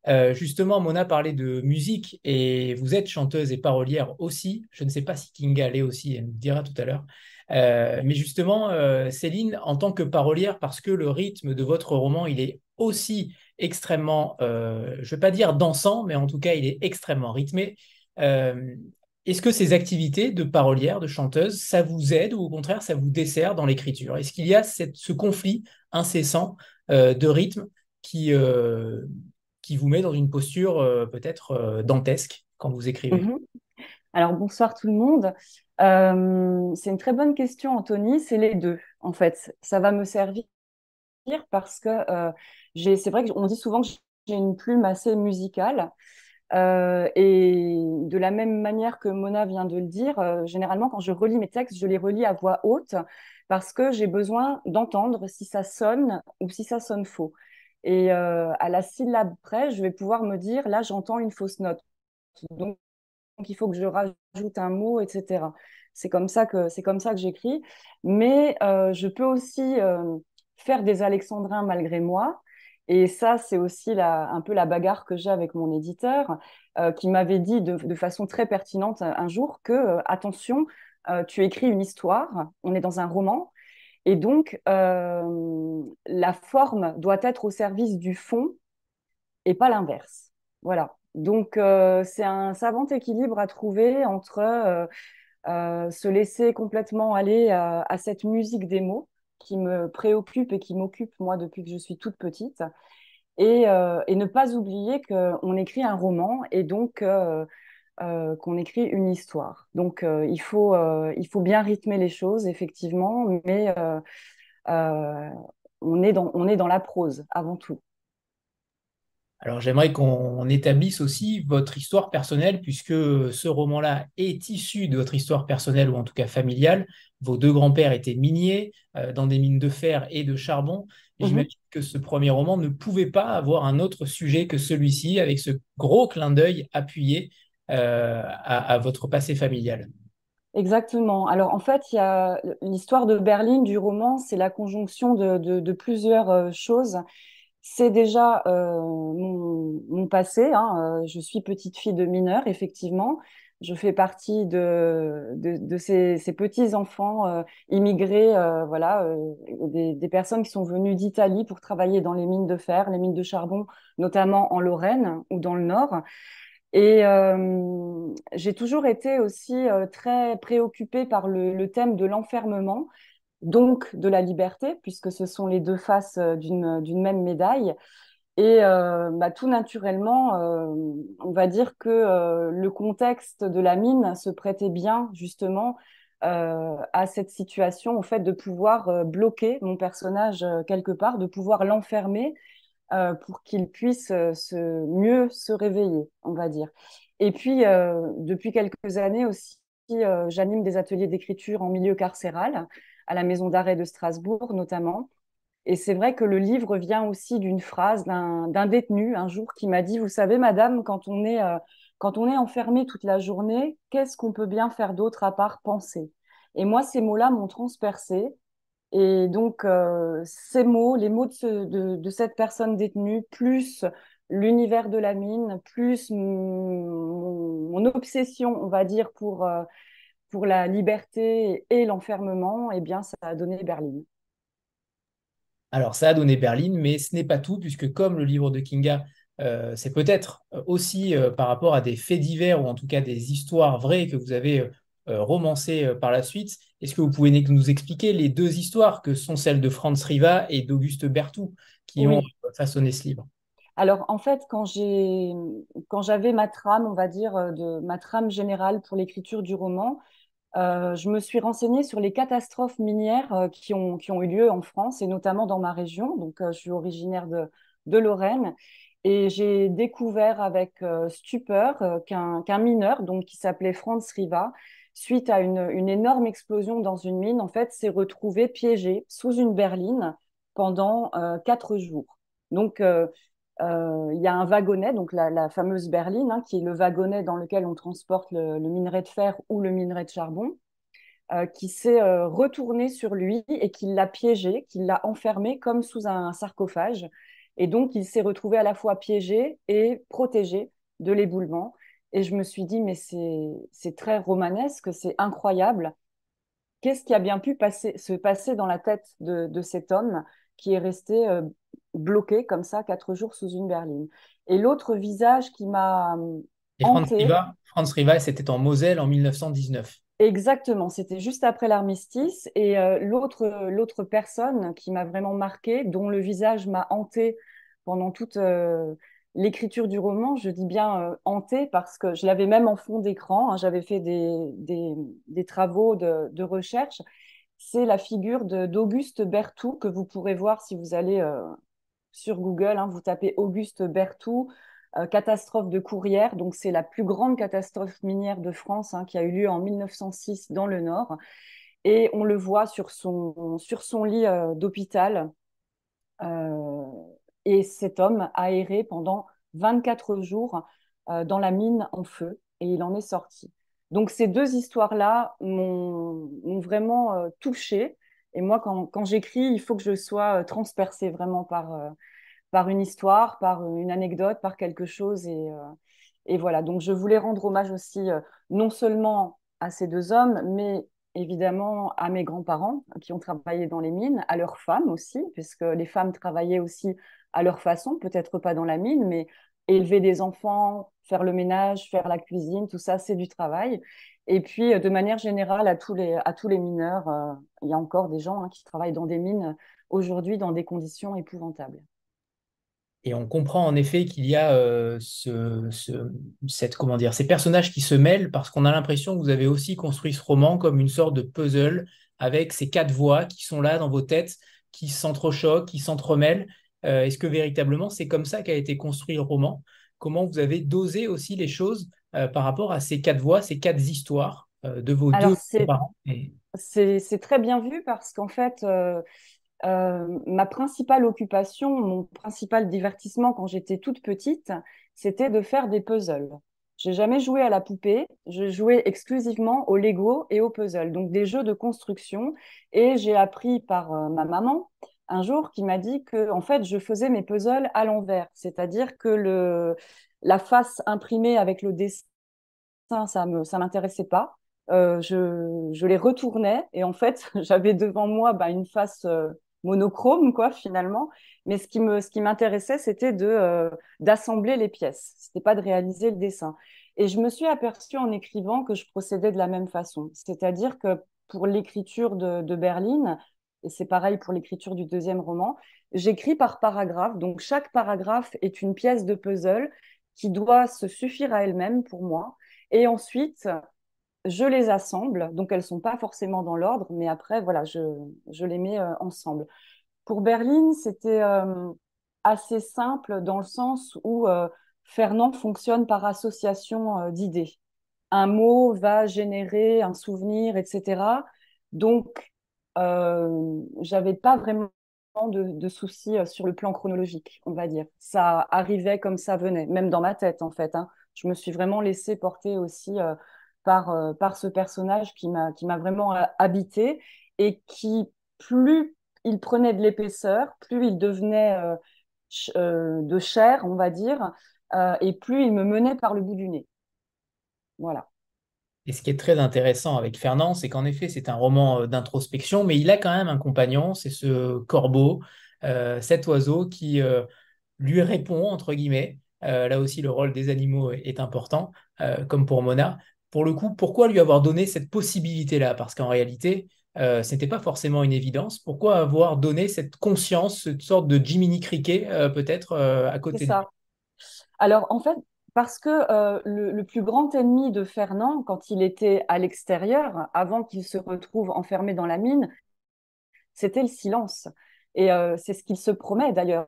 Euh, justement, Mona parlait de musique et vous êtes chanteuse et parolière aussi. Je ne sais pas si Kinga l'est aussi, elle nous dira tout à l'heure. Euh, mais justement, euh, Céline, en tant que parolière, parce que le rythme de votre roman, il est aussi extrêmement, je ne vais pas dire dansant, mais en tout cas, il est extrêmement rythmé. Est-ce que ces activités de parolière, de chanteuse, ça vous aide ou au contraire, ça vous dessert dans l'écriture? Est-ce qu'il y a ce conflit incessant de rythme qui, qui vous met dans une posture euh, peut-être euh, dantesque quand vous écrivez? Mhm. Alors bonsoir tout le monde. Euh, c'est une très bonne question, Anthony. C'est les deux, en fait. Ça va me servir parce que j'ai. c'est vrai qu'on dit souvent que j'ai une plume assez musicale. et de la même manière que Mona vient de le dire, généralement, quand je relis mes textes, je les relis à voix haute parce que j'ai besoin d'entendre si ça sonne ou si ça sonne faux. Et à la syllabe près, je vais pouvoir me dire, là, j'entends une fausse note. Donc, il faut que je rajoute un mot, etc. C'est comme ça que c'est comme ça que j'écris. Mais je peux aussi faire des alexandrins malgré moi. Et ça, c'est aussi un peu la bagarre que j'ai avec mon éditeur, euh, qui m'avait dit de, façon très pertinente un jour que, euh, attention, euh, tu écris une histoire, on est dans un roman, et donc la forme doit être au service du fond et pas l'inverse. Voilà. Donc c'est un savant équilibre à trouver entre se laisser complètement aller à cette musique des mots qui me préoccupe et qui m'occupe, moi, depuis que je suis toute petite. Et, euh, ne pas oublier qu'on écrit un roman et donc euh, euh, qu'on écrit une histoire. Donc, il, faut, il faut bien rythmer les choses, effectivement, mais on, est dans, on est dans la prose avant tout. Alors j'aimerais qu'on établisse aussi votre histoire personnelle, puisque ce roman-là est issu de votre histoire personnelle, ou en tout cas familiale. Vos deux grands-pères étaient miniers euh, dans des mines de fer et de charbon. Et mhm. j'imagine que ce premier roman ne pouvait pas avoir un autre sujet que celui-ci, avec ce gros clin d'œil appuyé euh, à, votre passé familial. Exactement. Alors en fait, il y a l'histoire de Berlin du roman, c'est la conjonction de plusieurs euh, choses c'est déjà euh, mon, passé. Hein, euh, je suis petite fille de mineur, effectivement. Je fais partie de, ces, petits enfants euh, immigrés, voilà, des, personnes qui sont venues d'Italie pour travailler dans les mines de fer, les mines de charbon, notamment en Lorraine ou dans le Nord. Et j'ai toujours été aussi très préoccupée par le thème de l'enfermement donc de la liberté, puisque ce sont les deux faces euh, d'une même médaille. Et euh, bah, tout naturellement, euh, on va dire que le contexte de la mine se prêtait bien justement à cette situation, au fait de pouvoir bloquer mon personnage quelque part, de pouvoir l'enfermer pour qu'il puisse se, mieux se réveiller, on va dire. Et puis, depuis quelques années aussi, j'anime des ateliers d'écriture en milieu carcéral à la maison d'arrêt de Strasbourg notamment. Et c'est vrai que le livre vient aussi d'une phrase d'un détenu un jour qui m'a dit, vous savez, madame, quand on est, euh, quand on est enfermé toute la journée, qu'est-ce qu'on peut bien faire d'autre à part penser? Et moi, ces mots-là m'ont transpercé. Et donc, euh, ces mots, les mots de, de, cette personne détenue, plus l'univers de la mine, plus mon, obsession, on va dire, pour, euh, pour la liberté et l'enfermement, eh bien, ça a donné Berlin. Alors, ça a donné Berlin, mais ce n'est pas tout, puisque comme le livre de Kinga, euh, c'est peut-être aussi euh, par rapport à des faits divers ou en tout cas des histoires vraies que vous avez euh, romancées par la suite. Est-ce que vous pouvez nous expliquer les deux histoires que sont celles de Franz Riva et d'Auguste Berthoud qui ont façonné ce livre? Alors en fait, quand j'ai, quand j'avais ma trame, on va dire, de ma trame générale pour l'écriture du roman, euh, je me suis renseignée sur les catastrophes minières euh, qui, ont, eu lieu en France et notamment dans ma région. Donc, euh, je suis originaire de, de Lorraine et j'ai découvert avec stupeur qu'un mineur, donc qui s'appelait Franz Riva, suite à une, une, énorme explosion dans une mine, en fait, s'est retrouvé piégé sous une berline pendant quatre jours. Il y a un wagonnet, donc la, fameuse berline, hein, qui est le wagonnet dans lequel on transporte le, minerai de fer ou le minerai de charbon, euh, qui s'est euh, retourné sur lui et qui l'a piégé, qui l'a enfermé comme sous un sarcophage. Et donc, il s'est retrouvé à la fois piégé et protégé de l'éboulement. Et je me suis dit, mais c'est très romanesque, c'est incroyable. Qu'est-ce qui a bien pu se passer dans la tête de cet homme qui est resté bloqué comme ça quatre jours sous une berline. Et l'autre visage qui m'a hanté... Franz Riva, c'était en Moselle en 1919. Exactement, c'était juste après l'armistice. Et euh, l'autre, l'autre personne qui m'a vraiment marqué, dont le visage m'a hanté pendant toute euh, l'écriture du roman, je dis bien euh, hanté parce que je l'avais même en fond d'écran, hein, j'avais fait des, des, des travaux de, de, recherche, c'est la figure d'Auguste Berthoud que vous pourrez voir si vous allez sur Google. Hein, vous tapez Auguste Berthoud, euh, catastrophe de Courrières. Donc, c'est la plus grande catastrophe minière de France hein, qui a eu lieu en 1906 dans le Nord. Et on le voit sur son, sur son lit euh, d'hôpital. Euh, Et cet homme a erré pendant 24 jours dans la mine en feu et il en est sorti. Donc ces deux histoires-là m'ont vraiment touchée. Et moi, quand, j'écris, il faut que je sois euh, transpercée vraiment par, euh, par une histoire, par une anecdote, par quelque chose. Et, et voilà, donc je voulais rendre hommage aussi non seulement à ces deux hommes, mais évidemment à mes grands-parents qui ont travaillé dans les mines, à leurs femmes aussi, puisque les femmes travaillaient aussi à leur façon, peut-être pas dans la mine, mais élever des enfants, faire le ménage, faire la cuisine, tout ça, c'est du travail. Et puis, euh, de manière générale, à tous les, à tous les mineurs, euh, il y a encore des gens hein, qui travaillent dans des mines aujourd'hui dans des conditions épouvantables. Et on comprend en effet qu'il y a euh, ce, cette, comment dire, ces personnages qui se mêlent parce qu'on a l'impression que vous avez aussi construit ce roman comme une sorte de puzzle avec ces quatre voix qui sont là dans vos têtes, qui s'entrechoquent, qui s'entremêlent euh, est-ce que véritablement c'est comme ça qu'a été construit le roman? Comment vous avez dosé aussi les choses euh, par rapport à ces quatre voix, ces quatre histoires euh, de vos deux parents C'est très bien vu parce qu'en fait, ma principale occupation, mon principal divertissement quand j'étais toute petite, c'était de faire des puzzles. J'ai jamais joué à la poupée, je jouais exclusivement au Lego et au puzzle, donc des jeux de construction. Et j'ai appris par ma maman un jour qui m'a dit que en fait je faisais mes puzzles à l'envers, c'est-à-dire que le la face imprimée avec le dessin ça me ça m'intéressait pas. Euh, je, je, les retournais et en fait j'avais devant moi bah, une face euh, monochrome quoi finalement. Mais ce qui me ce qui m'intéressait c'était de euh, d'assembler les pièces. C'était pas de réaliser le dessin. Et je me suis aperçue en écrivant que je procédais de la même façon, c'est-à-dire que pour l'écriture de, de Berlin, et c'est pareil pour l'écriture du deuxième roman, j'écris par paragraphe. Donc chaque paragraphe est une pièce de puzzle qui doit se suffire à elle-même pour moi. Et ensuite, je les assemble. Donc elles sont pas forcément dans l'ordre, mais après, voilà, je, je les mets euh, ensemble. Pour Berlin, c'était euh, assez simple dans le sens où euh, Fernand fonctionne par association d'idées. Un mot va générer un souvenir, etc. Donc, j'avais pas vraiment de, soucis sur le plan chronologique, on va dire. Ça arrivait comme ça venait, même dans ma tête en fait. Hein. Je me suis vraiment laissée porter aussi par, par ce personnage qui m'a qui m'a vraiment habité et qui plus il prenait de l'épaisseur, plus il devenait de chair, on va dire, et plus il me menait par le bout du nez. Voilà. Et ce qui est très intéressant avec Fernand, c'est qu'en effet, c'est un roman euh, d'introspection, mais il a quand même un compagnon, c'est ce corbeau, euh, cet oiseau qui euh, lui répond, entre guillemets. là aussi, le rôle des animaux est important, comme pour Mona. Pour le coup, pourquoi lui avoir donné cette possibilité-là? Parce qu'en réalité, ce n'était pas forcément une évidence. Pourquoi avoir donné cette conscience, cette sorte de Jiminy Cricket, peut-être, à côté de ça. Alors, en fait, parce que euh, le, plus grand ennemi de Fernand, quand il était à l'extérieur, avant qu'il se retrouve enfermé dans la mine, c'était le silence. Et euh, c'est ce qu'il se promet d'ailleurs.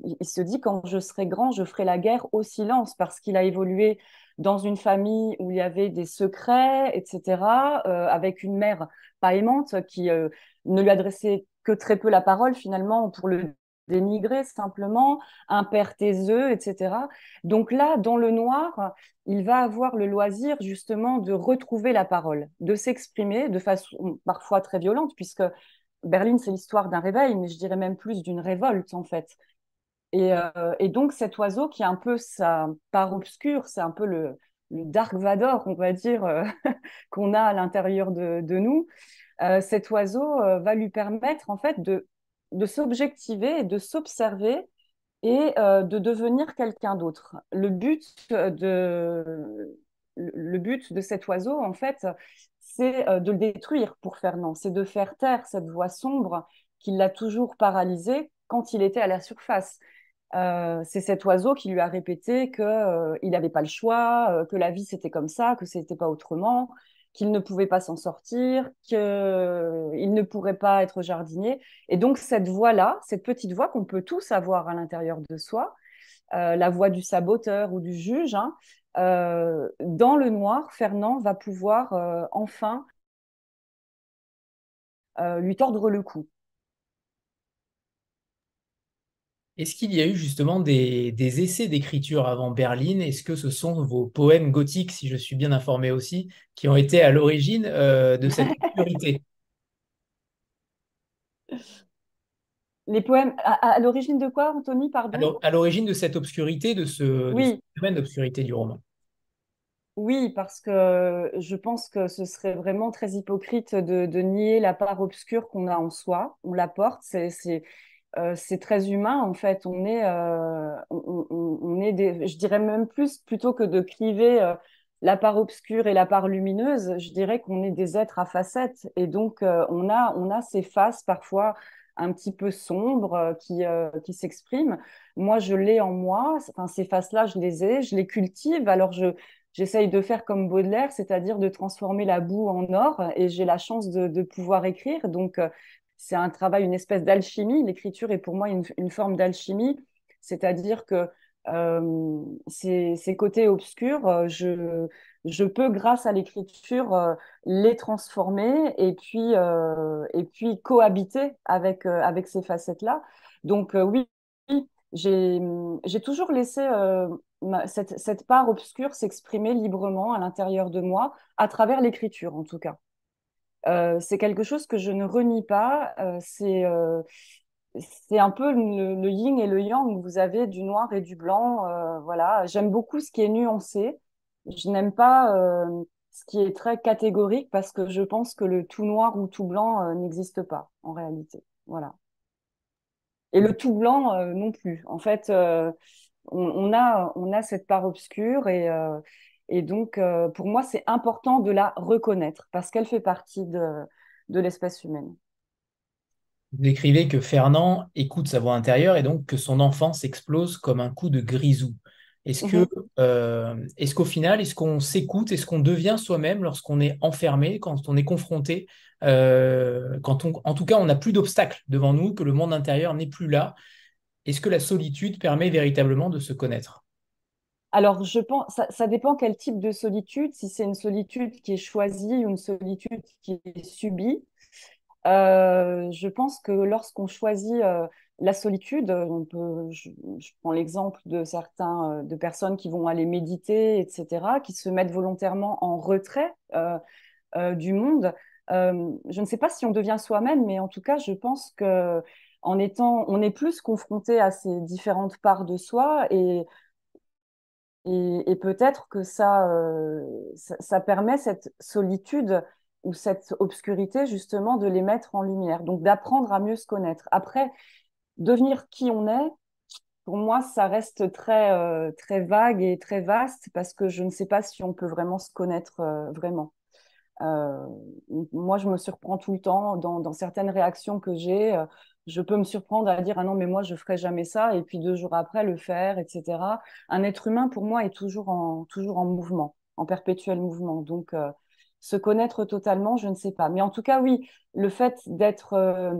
Il, se dit quand je serai grand, je ferai la guerre au silence, parce qu'il a évolué dans une famille où il y avait des secrets, etc., euh, avec une mère pas aimante qui ne lui adressait que très peu la parole finalement pour le dénigrer simplement, un père taiseux, etc. Donc là, dans le noir, il va avoir le loisir justement de retrouver la parole, de s'exprimer de façon parfois très violente, puisque Berlin, c'est l'histoire d'un réveil, mais je dirais même plus d'une révolte en fait. Et, euh, donc cet oiseau qui est un peu sa part obscure, c'est un peu le, Dark Vador, on va dire, euh, qu'on a à l'intérieur de, nous. Euh, cet oiseau va lui permettre en fait de de s'objectiver et de s'observer et euh, de devenir quelqu'un d'autre. Le but de le but de cet oiseau, en fait, c'est euh, de le détruire pour Fernand, c'est de faire taire cette voix sombre qui l'a toujours paralysé quand il était à la surface. Euh, c'est cet oiseau qui lui a répété qu'il n'avait pas le choix, que la vie c'était comme ça, que c'était pas autrement, qu'il ne pouvait pas s'en sortir, qu'il ne pourrait pas être jardinier. Et donc cette voix-là, cette petite voix qu'on peut tous avoir à l'intérieur de soi, euh, la voix du saboteur ou du juge, hein, euh, dans le noir, Fernand va pouvoir euh, enfin lui tordre le cou. Est-ce qu'il y a eu justement des, essais d'écriture avant Berlin? Est-ce que ce sont vos poèmes gothiques, si je suis bien informé aussi, qui ont été à l'origine euh, de cette obscurité Les poèmes, à, l'origine de quoi, Anthony, pardon? À l'origine de cette obscurité, de ce, oui. phénomène d'obscurité du roman. Oui, parce que je pense que ce serait vraiment très hypocrite de, nier la part obscure qu'on a en soi. On la porte, c'est euh, c'est très humain en fait. On est, euh, on, est des, je dirais même plus plutôt que de cliver euh, la part obscure et la part lumineuse, je dirais qu'on est des êtres à facettes et donc on a, on a ces faces parfois un petit peu sombres qui, qui s'expriment. Moi, je l'ai en moi. Enfin, ces faces-là, je les ai, je les cultive. Alors je J'essaye de faire comme Baudelaire, c'est-à-dire de transformer la boue en or, et j'ai la chance de, de pouvoir écrire. Donc, c'est un travail, une espèce d'alchimie. L'écriture est pour moi une, forme d'alchimie, c'est-à-dire que euh, ces, côtés obscurs, euh, je, peux, grâce à l'écriture, euh, les transformer et puis, et puis cohabiter avec, avec ces facettes-là. Donc oui, j'ai toujours laissé cette, cette, part obscure s'exprimer librement à l'intérieur de moi, à travers l'écriture en tout cas. Euh, c'est quelque chose que je ne renie pas. Euh, c'est euh, c'est un peu le, yin et le yang. Vous avez du noir et du blanc. voilà. J'aime beaucoup ce qui est nuancé. Je n'aime pas ce qui est très catégorique parce que je pense que le tout noir ou tout blanc n'existe pas en réalité. Voilà. Et le tout blanc non plus. En fait, on, on, a, on a cette part obscure et, et donc, euh, pour moi, c'est important de la reconnaître parce qu'elle fait partie de, de l'espèce humaine. Vous décrivez que Fernand écoute sa voix intérieure et donc que son enfance explose comme un coup de grisou. Est-ce que, mhm. euh, est-ce qu'au final, est-ce qu'on s'écoute, est-ce qu'on devient soi-même lorsqu'on est enfermé, quand on est confronté, euh, quand on, en tout cas, on n'a plus d'obstacles devant nous, que le monde intérieur n'est plus là? Est-ce que la solitude permet véritablement de se connaître? Alors, je pense, ça, ça, dépend quel type de solitude, si c'est une solitude qui est choisie ou une solitude qui est subie. Euh, je pense que lorsqu'on choisit euh, la solitude, on peut, je, prends l'exemple de certains, euh, de personnes qui vont aller méditer, etc., qui se mettent volontairement en retrait du monde. je ne sais pas si on devient soi-même, mais en tout cas, je pense que en étant, on est plus confronté à ces différentes parts de soi et et, peut-être que euh, ça, ça, permet cette solitude ou cette obscurité justement de les mettre en lumière, donc d'apprendre à mieux se connaître. Après, devenir qui on est, pour moi, ça reste très, euh, très vague et très vaste parce que je ne sais pas si on peut vraiment se connaître euh, vraiment. moi, je me surprends tout le temps dans, dans certaines réactions que j'ai je peux me surprendre à dire ah non mais moi je ferai jamais ça. Et puis deux jours après le faire etc un être humain pour moi est toujours en toujours en mouvement en perpétuel mouvement. Donc euh, se connaître totalement je ne sais pas. Mais en tout cas oui le fait d'être euh,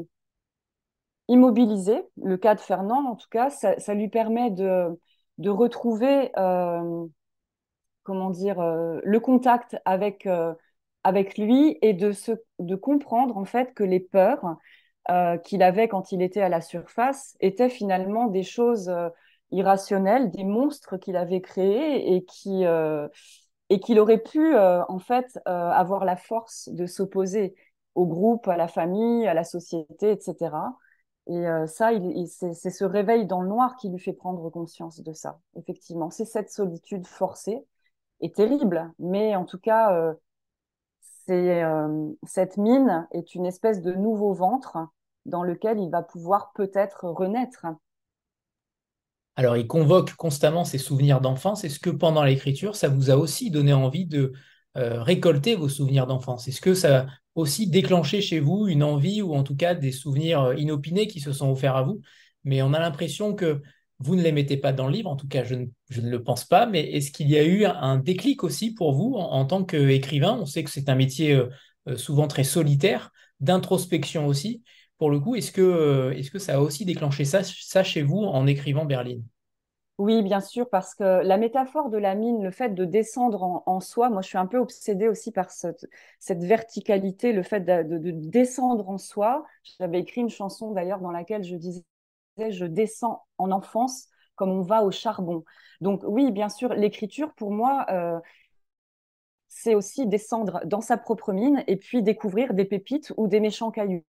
immobilisé le cas de Fernand en tout cas ça, lui permet de de retrouver euh, comment dire le contact avec avec lui et de se de comprendre en fait que les peurs euh, qu'il avait quand il était à la surface étaient finalement des choses euh, irrationnelles, des monstres qu'il avait créés et qui euh, et qu'il aurait pu en fait avoir la force de s'opposer au groupe, à la famille, à la société, etc. Et ça, c'est ce réveil dans le noir qui lui fait prendre conscience de ça. Effectivement, c'est cette solitude forcée et terrible, mais en tout cas, cette mine est une espèce de nouveau ventre dans lequel il va pouvoir peut-être renaître. Alors, il convoque constamment ses souvenirs d'enfance. Est-ce que pendant l'écriture, ça vous a aussi donné envie de euh, récolter vos souvenirs d'enfance? Est-ce que ça a aussi déclenché chez vous une envie ou en tout cas des souvenirs euh, inopinés qui se sont offerts à vous? Mais on a l'impression que vous ne les mettez pas dans le livre, en tout cas je ne, le pense pas, mais est-ce qu'il y a eu un déclic aussi pour vous en, tant qu'écrivain? On sait que c'est un métier euh, souvent très solitaire, d'introspection aussi pour le coup, est-ce que, euh, est que ça a aussi déclenché ça, chez vous en écrivant Berlin? Oui, bien sûr, parce que la métaphore de la mine, le fait de descendre en, soi, moi je suis un peu obsédée aussi par cette, verticalité, le fait de, descendre en soi. J'avais écrit une chanson d'ailleurs dans laquelle je disais je descends en enfance comme on va au charbon. Donc oui, bien sûr, l'écriture, pour moi, euh, c'est aussi descendre dans sa propre mine et puis découvrir des pépites ou des méchants cailloux.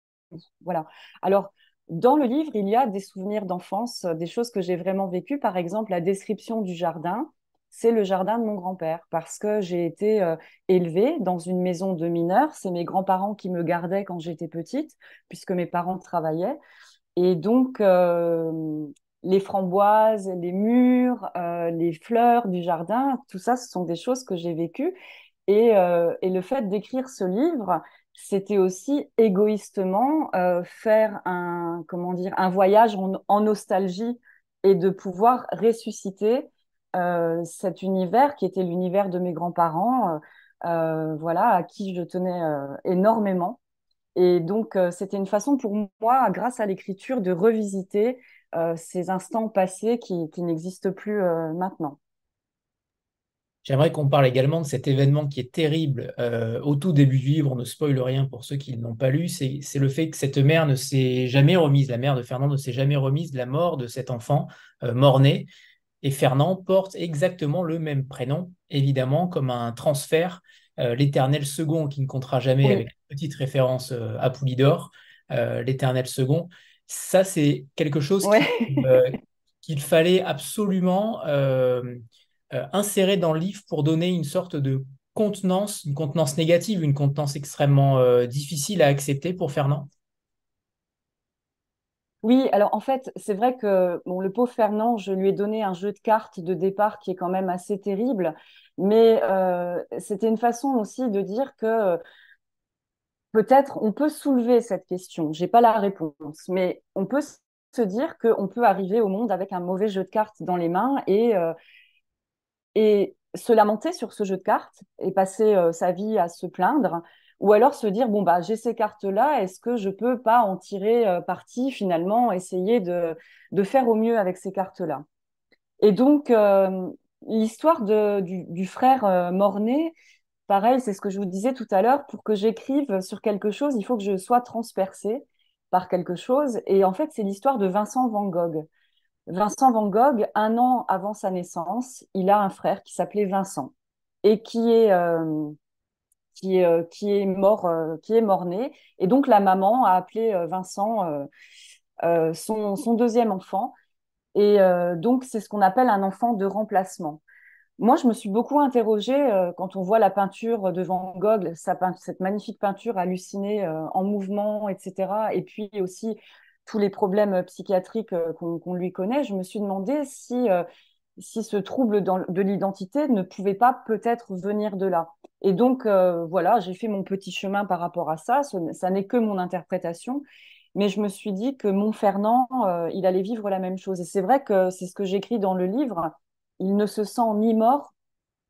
Voilà. Alors, dans le livre, il y a des souvenirs d'enfance, des choses que j'ai vraiment vécues. Par exemple, la description du jardin, c'est le jardin de mon grand-père parce que j'ai été euh, élevée dans une maison de mineurs. C'est mes grands-parents qui me gardaient quand j'étais petite, puisque mes parents travaillaient. Et donc, euh, les framboises, les murs, euh, les fleurs du jardin, tout ça, ce sont des choses que j'ai vécues. Et, et, le fait d'écrire ce livre, c'était aussi égoïstement faire un, comment dire, un voyage en nostalgie et de pouvoir ressusciter euh, cet univers qui était l'univers de mes grands-parents, euh, euh, voilà, à qui je tenais énormément. Et donc, c'était une façon pour moi, grâce à l'écriture, de revisiter ces instants passés qui, n'existent plus maintenant. J'aimerais qu'on parle également de cet événement qui est terrible au tout début du livre. On ne spoile rien pour ceux qui ne l'ont pas lu. C'est le fait que cette mère ne s'est jamais remise, la mère de Fernand ne s'est jamais remise de la mort de cet enfant mort-né. Et Fernand porte exactement le même prénom, évidemment, comme un transfert, euh, l'éternel second qui ne comptera jamais, avec une petite référence euh, à Poulidor, euh, l'éternel second. Ça, c'est quelque chose qu'il fallait absolument insérer dans le livre pour donner une sorte de contenance, une contenance négative, une contenance extrêmement difficile à accepter pour Fernand? Oui, alors en fait, c'est vrai que bon, le pauvre Fernand, je lui ai donné un jeu de cartes de départ qui est quand même assez terrible, mais euh, c'était une façon aussi de dire que peut-être on peut soulever cette question. J'ai pas la réponse, mais on peut se dire qu'on peut arriver au monde avec un mauvais jeu de cartes dans les mains et, euh, et se lamenter sur ce jeu de cartes et passer euh, sa vie à se plaindre ou alors se dire bon bah j'ai ces cartes là est-ce que je peux pas en tirer euh, parti finalement essayer de, de faire au mieux avec ces cartes là et donc euh, l'histoire du, du, frère Mornay pareil c'est ce que je vous disais tout à l'heure pour que j'écrive sur quelque chose il faut que je sois transpercée par quelque chose et en fait c'est l'histoire de Vincent Van Gogh Vincent Van Gogh un an avant sa naissance il a un frère qui s'appelait Vincent et qui est qui, euh, qui est mort, euh, qui est mort-né. Et donc la maman a appelé euh, Vincent son, son, deuxième enfant. Et donc c'est ce qu'on appelle un enfant de remplacement. Moi, je me suis beaucoup interrogée quand on voit la peinture de Van Gogh, cette magnifique peinture hallucinée en mouvement, etc. Et puis aussi tous les problèmes psychiatriques qu'on lui connaît. Je me suis demandé si si ce trouble de l'identité ne pouvait pas peut-être venir de là. Et donc, euh, voilà, j'ai fait mon petit chemin par rapport à ça. ça n'est que mon interprétation. Mais je me suis dit que mon Fernand, euh, il allait vivre la même chose. Et c'est vrai que c'est ce que j'écris dans le livre. Il ne se sent ni mort,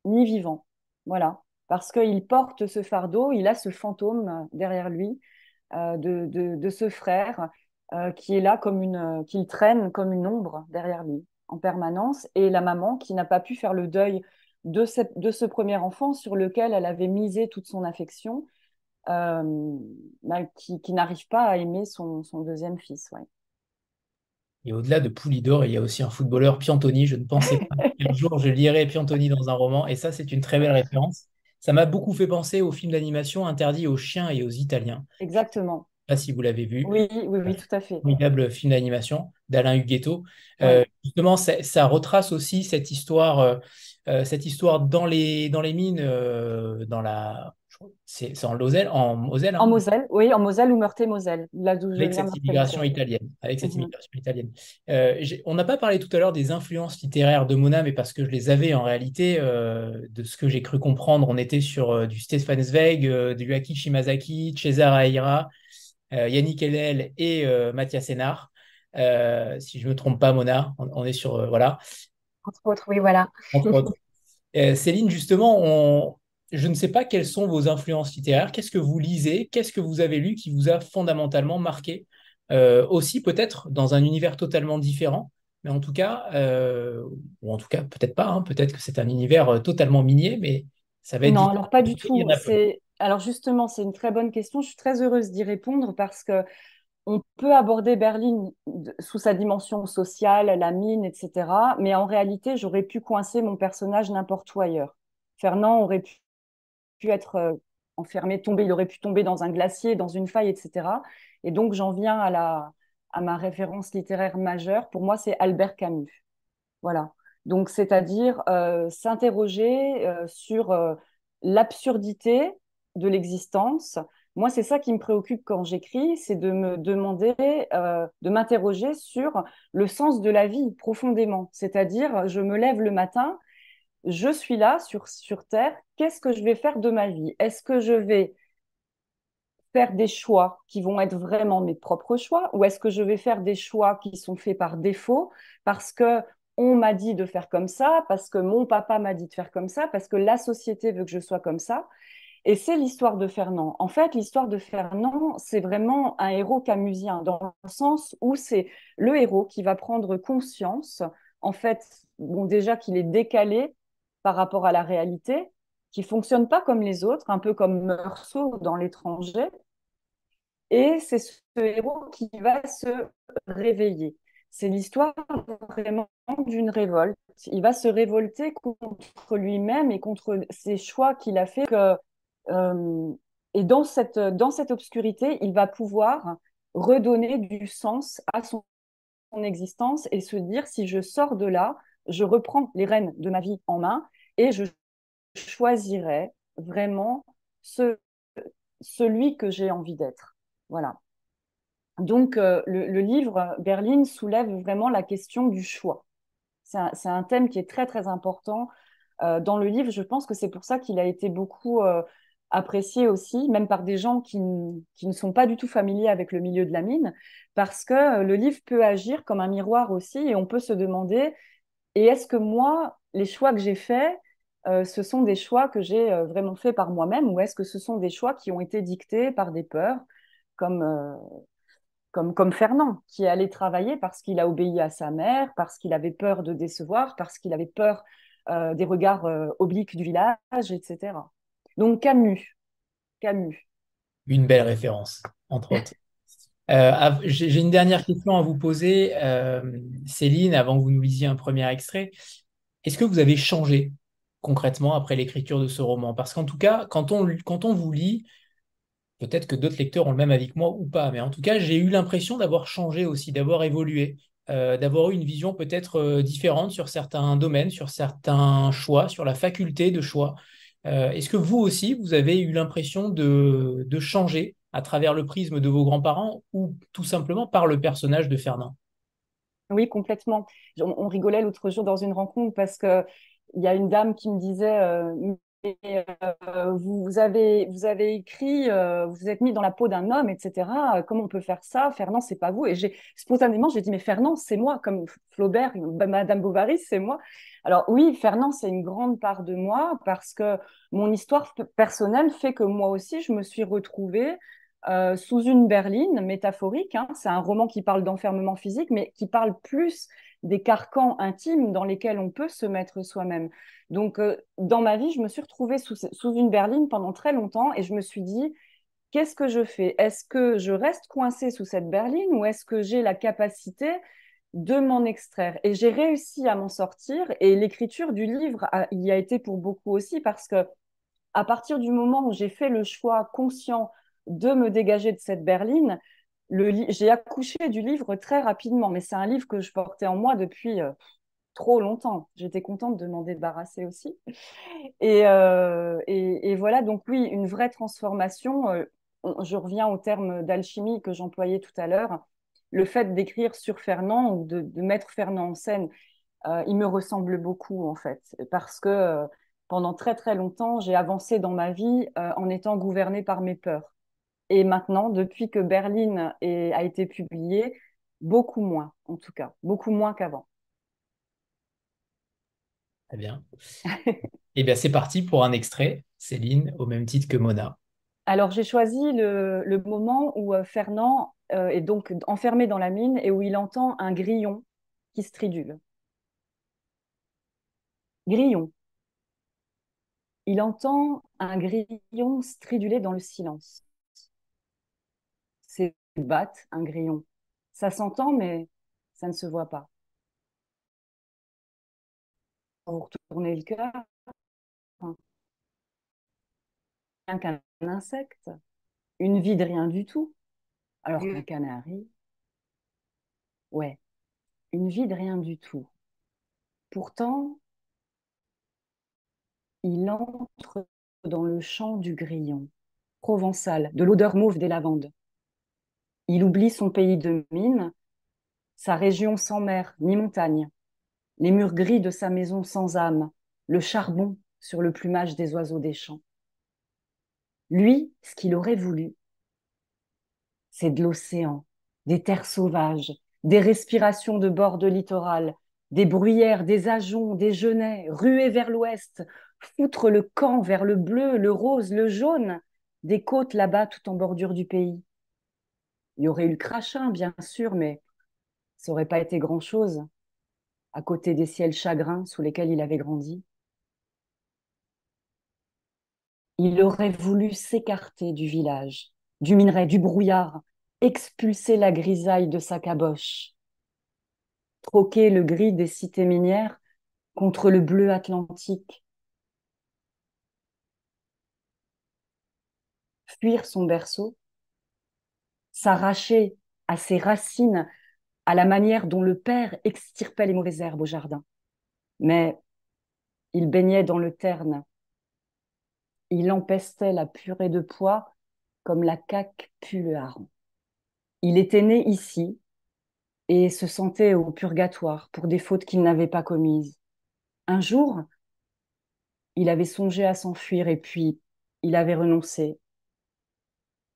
ni vivant. Voilà. Parce qu'il porte ce fardeau, il a ce fantôme derrière lui euh, de, de, ce frère qui est là comme une, qu'il traîne comme une ombre derrière lui en permanence, et la maman qui n'a pas pu faire le deuil de, de ce premier enfant sur lequel elle avait misé toute son affection, euh, bah, qui, n'arrive pas à aimer son, deuxième fils. Ouais. Et au-delà de Poulidor, il y a aussi un footballeur, Piantoni. Je ne pensais pas qu'un jour je lirais Piantoni dans un roman, et ça, c'est une très belle référence. Ça m'a beaucoup fait penser au film d'animation interdit aux chiens et aux Italiens. Exactement pas si vous l'avez vu. Oui, oui, oui, tout à fait. Formidable film d'animation d'Alain Huguetto. Euh, justement, ça, retrace aussi cette histoire, euh, euh, cette histoire dans les, dans les mines, dans la. C'est en Moselle, en Moselle. Hein. En Moselle, oui, en Moselle ou Meurthe-et-Moselle, avec cette immigration italienne. Avec cette mhm. immigration italienne. on n'a pas parlé tout à l'heure des influences littéraires de Mona, mais parce que je les avais en réalité, de ce que j'ai cru comprendre, on était sur du Stefan Zweig, du Yuaki Shimazaki, Cesare Aira, Yannick Enel et euh, Mathias Sénard. Euh, si je ne me trompe pas, Mona, on, est sur. voilà. Entre autres, oui, voilà. Céline, justement, je ne sais pas quelles sont vos influences littéraires. Qu'est-ce que vous lisez? Qu'est-ce que vous avez lu qui vous a fondamentalement marqué? Aussi, peut-être dans un univers totalement différent, mais en tout cas, ou en tout cas, peut-être pas. Hein, peut-être que c'est un univers totalement minier, mais ça va être. Non, alors pas du tout. C'est alors justement, c'est une très bonne question. Je suis très heureuse d'y répondre parce que on peut aborder Berlin sous sa dimension sociale, la mine, etc. Mais en réalité, j'aurais pu coincer mon personnage n'importe où ailleurs. Fernand aurait pu, être euh, enfermé, tomber, il aurait pu tomber dans un glacier, dans une faille, etc. Et donc, j'en viens à, la, à ma référence littéraire majeure. Pour moi, c'est Albert Camus. Voilà. Donc, c'est-à-dire euh, s'interroger euh, sur l'absurdité de l'existence, moi, c'est ça qui me préoccupe quand j'écris, c'est de me demander, euh, de m'interroger sur le sens de la vie profondément. C'est-à-dire, je me lève le matin, je suis là sur, sur Terre, qu'est-ce que je vais faire de ma vie? Est-ce que je vais faire des choix qui vont être vraiment mes propres choix ou est-ce que je vais faire des choix qui sont faits par défaut parce que on m'a dit de faire comme ça, parce que mon papa m'a dit de faire comme ça, parce que la société veut que je sois comme ça? Et c'est l'histoire de Fernand. En fait, l'histoire de Fernand, c'est vraiment un héros camusien, dans le sens où c'est le héros qui va prendre conscience, en fait, bon, déjà qu'il est décalé par rapport à la réalité, qui fonctionne pas comme les autres, un peu comme Meursault dans l'étranger. Et c'est ce héros qui va se réveiller. C'est l'histoire vraiment d'une révolte. Il va se révolter contre lui-même et contre ses choix qu'il a fait et dans cette, dans cette obscurité, il va pouvoir redonner du sens à son, existence et se dire si je sors de là, je reprends les rênes de ma vie en main et je choisirai vraiment ce, celui que j'ai envie d'être. Voilà. Donc, euh, le, livre Berlin soulève vraiment la question du choix. C'est un, un, thème qui est très, très important euh, dans le livre. Je pense que c'est pour ça qu'il a été beaucoup apprécié aussi, même par des gens qui, ne sont pas du tout familiers avec le milieu de la mine, parce que euh, le livre peut agir comme un miroir aussi, et on peut se demander, et est-ce que moi, les choix que j'ai faits, euh, ce sont des choix que j'ai euh, vraiment faits par moi-même, ou est-ce que ce sont des choix qui ont été dictés par des peurs, comme, comme, comme Fernand, qui est allé travailler parce qu'il a obéi à sa mère, parce qu'il avait peur de décevoir, parce qu'il avait peur des regards obliques du village, etc. Donc Camus. Camus. Une belle référence, entre autres. Euh, j'ai une dernière question à vous poser, euh, Céline, avant que vous nous lisiez un premier extrait. Est-ce que vous avez changé concrètement après l'écriture de ce roman? Parce qu'en tout cas, quand on, vous lit, peut-être que d'autres lecteurs ont le même que moi ou pas, mais en tout cas, j'ai eu l'impression d'avoir changé aussi, d'avoir évolué, euh, d'avoir eu une vision peut-être différente sur certains domaines, sur certains choix, sur la faculté de choix. Euh, est-ce que vous aussi, vous avez eu l'impression de, changer à travers le prisme de vos grands-parents ou tout simplement par le personnage de Fernand? Oui, complètement. On, rigolait l'autre jour dans une rencontre parce qu'il y a une dame qui me disait euh, euh, vous, avez, écrit, vous vous êtes mis dans la peau d'un homme, etc. Comment on peut faire ça? Fernand, c'est pas vous. Et j'ai spontanément, j'ai dit, mais Fernand, c'est moi, comme Flaubert, Madame Bovary, c'est moi. Alors oui, Fernand, c'est une grande part de moi parce que mon histoire personnelle fait que moi aussi, je me suis retrouvée euh, sous une berline métaphorique. Hein. C'est un roman qui parle d'enfermement physique, mais qui parle plus des carcans intimes dans lesquels on peut se mettre soi-même. Donc, euh, dans ma vie, je me suis retrouvée sous, une berline pendant très longtemps et je me suis dit, qu'est-ce que je fais? Est-ce que je reste coincée sous cette berline ou est-ce que j'ai la capacité de m'en extraire? Et j'ai réussi à m'en sortir. Et l'écriture du livre y a été pour beaucoup aussi parce que à partir du moment où j'ai fait le choix conscient de me dégager de cette berline, j'ai accouché du livre très rapidement. Mais c'est un livre que je portais en moi depuis euh, trop longtemps. J'étais contente de m'en débarrasser aussi. Et, euh, voilà, donc oui, une vraie transformation. Euh, je reviens au terme d'alchimie que j'employais tout à l'heure le fait d'écrire sur Fernand ou de, mettre Fernand en scène, il me ressemble beaucoup en fait, parce que pendant très très longtemps, j'ai avancé dans ma vie en étant gouvernée par mes peurs. Et maintenant, depuis que Berlin a été publié, beaucoup moins, en tout cas, beaucoup moins qu'avant. Très bien. Eh bien, c'est parti pour un extrait, Céline, au même titre que Mona. Alors, j'ai choisi le, le, moment où Fernand euh, est donc enfermé dans la mine et où il entend un grillon qui stridule. Grillon. Il entend un grillon striduler dans le silence. Batte, un grillon. Ça s'entend, mais ça ne se voit pas. Pour retourner le cœur, rien qu'un insecte, une vie de rien du tout, alors qu'un canari, ouais, une vie de rien du tout. Pourtant, il entre dans le champ du grillon provençal, de l'odeur mauve des lavandes. Il oublie son pays de mine, sa région sans mer ni montagne, les murs gris de sa maison sans âme, le charbon sur le plumage des oiseaux des champs. Lui, ce qu'il aurait voulu, c'est de l'océan, des terres sauvages, des respirations de bord de littoral, des bruyères, des ajoncs, des genêts, ruer vers l'ouest, foutre le camp vers le bleu, le rose, le jaune, des côtes là-bas tout en bordure du pays. Il y aurait eu le crachin, bien sûr, mais ça n'aurait pas été grand-chose à côté des ciels chagrins sous lesquels il avait grandi. Il aurait voulu s'écarter du village, du minerai, du brouillard, expulser la grisaille de sa caboche, troquer le gris des cités minières contre le bleu atlantique, fuir son berceau, s'arracher à ses racines à la manière dont le père extirpait les mauvaises herbes au jardin. Mais il baignait dans le terne. Il empestait la purée de pois comme la caque pue le hareng. Il était né ici et se sentait au purgatoire pour des fautes qu'il n'avait pas commises. Un jour, il avait songé à s'enfuir et puis il avait renoncé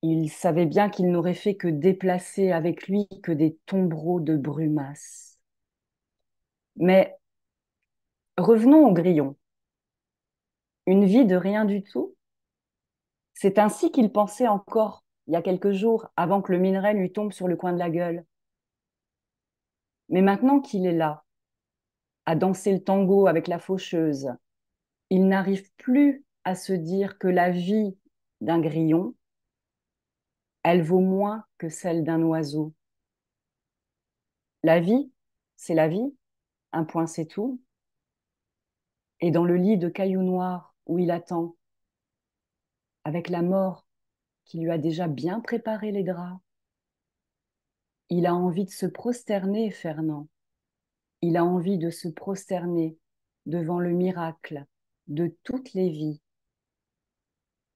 il savait bien qu'il n'aurait fait que déplacer avec lui que des tombereaux de brumasse. Mais revenons au grillon. Une vie de rien du tout? C'est ainsi qu'il pensait encore il y a quelques jours, avant que le minerai lui tombe sur le coin de la gueule. Mais maintenant qu'il est là, à danser le tango avec la faucheuse, il n'arrive plus à se dire que la vie d'un grillon, elle vaut moins que celle d'un oiseau. La vie, c'est la vie, un point c'est tout. Et dans le lit de cailloux noirs où il attend, avec la mort qui lui a déjà bien préparé les draps, il a envie de se prosterner, Fernand. Il a envie de se prosterner devant le miracle de toutes les vies,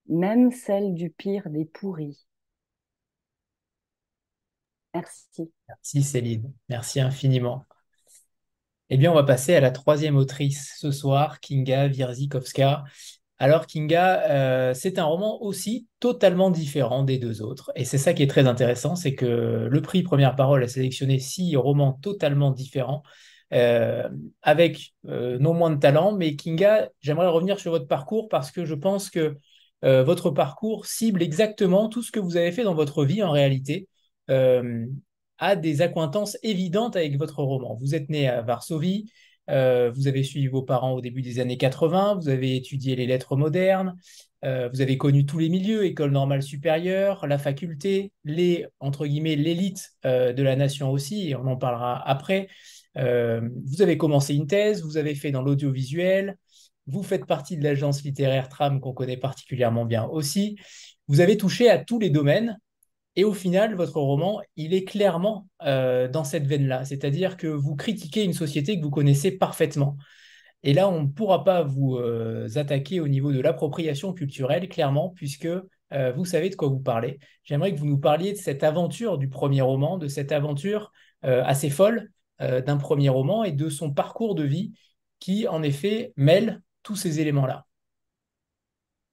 même celle du pire des pourris. Merci. Merci Céline, merci infiniment. Eh bien, on va passer à la troisième autrice ce soir, Kinga Wirzikowska. Alors, Kinga, euh, c'est un roman aussi totalement différent des deux autres. Et c'est ça qui est très intéressant, c'est que le prix Première Parole a sélectionné six romans totalement différents, euh, avec euh, non moins de talent. Mais Kinga, j'aimerais revenir sur votre parcours parce que je pense que votre parcours cible exactement tout ce que vous avez fait dans votre vie en réalité euh, a des accointances évidentes avec votre roman. Vous êtes né à Varsovie, euh, vous avez suivi vos parents au début des années 80, vous avez étudié les lettres modernes, euh, vous avez connu tous les milieux, école normale supérieure, la faculté, les entre guillemets l'élite de la nation aussi, et on en parlera après. vous avez commencé une thèse, vous avez fait dans l'audiovisuel, vous faites partie de l'agence littéraire Tram qu'on connaît particulièrement bien aussi. Vous avez touché à tous les domaines et au final, votre roman, il est clairement euh, dans cette veine-là, c'est-à-dire que vous critiquez une société que vous connaissez parfaitement. Et là, on ne pourra pas vous euh, attaquer au niveau de l'appropriation culturelle, clairement, puisque euh, vous savez de quoi vous parlez. J'aimerais que vous nous parliez de cette aventure du premier roman, de cette aventure assez folle d'un premier roman et de son parcours de vie qui, en effet, mêle tous ces éléments-là.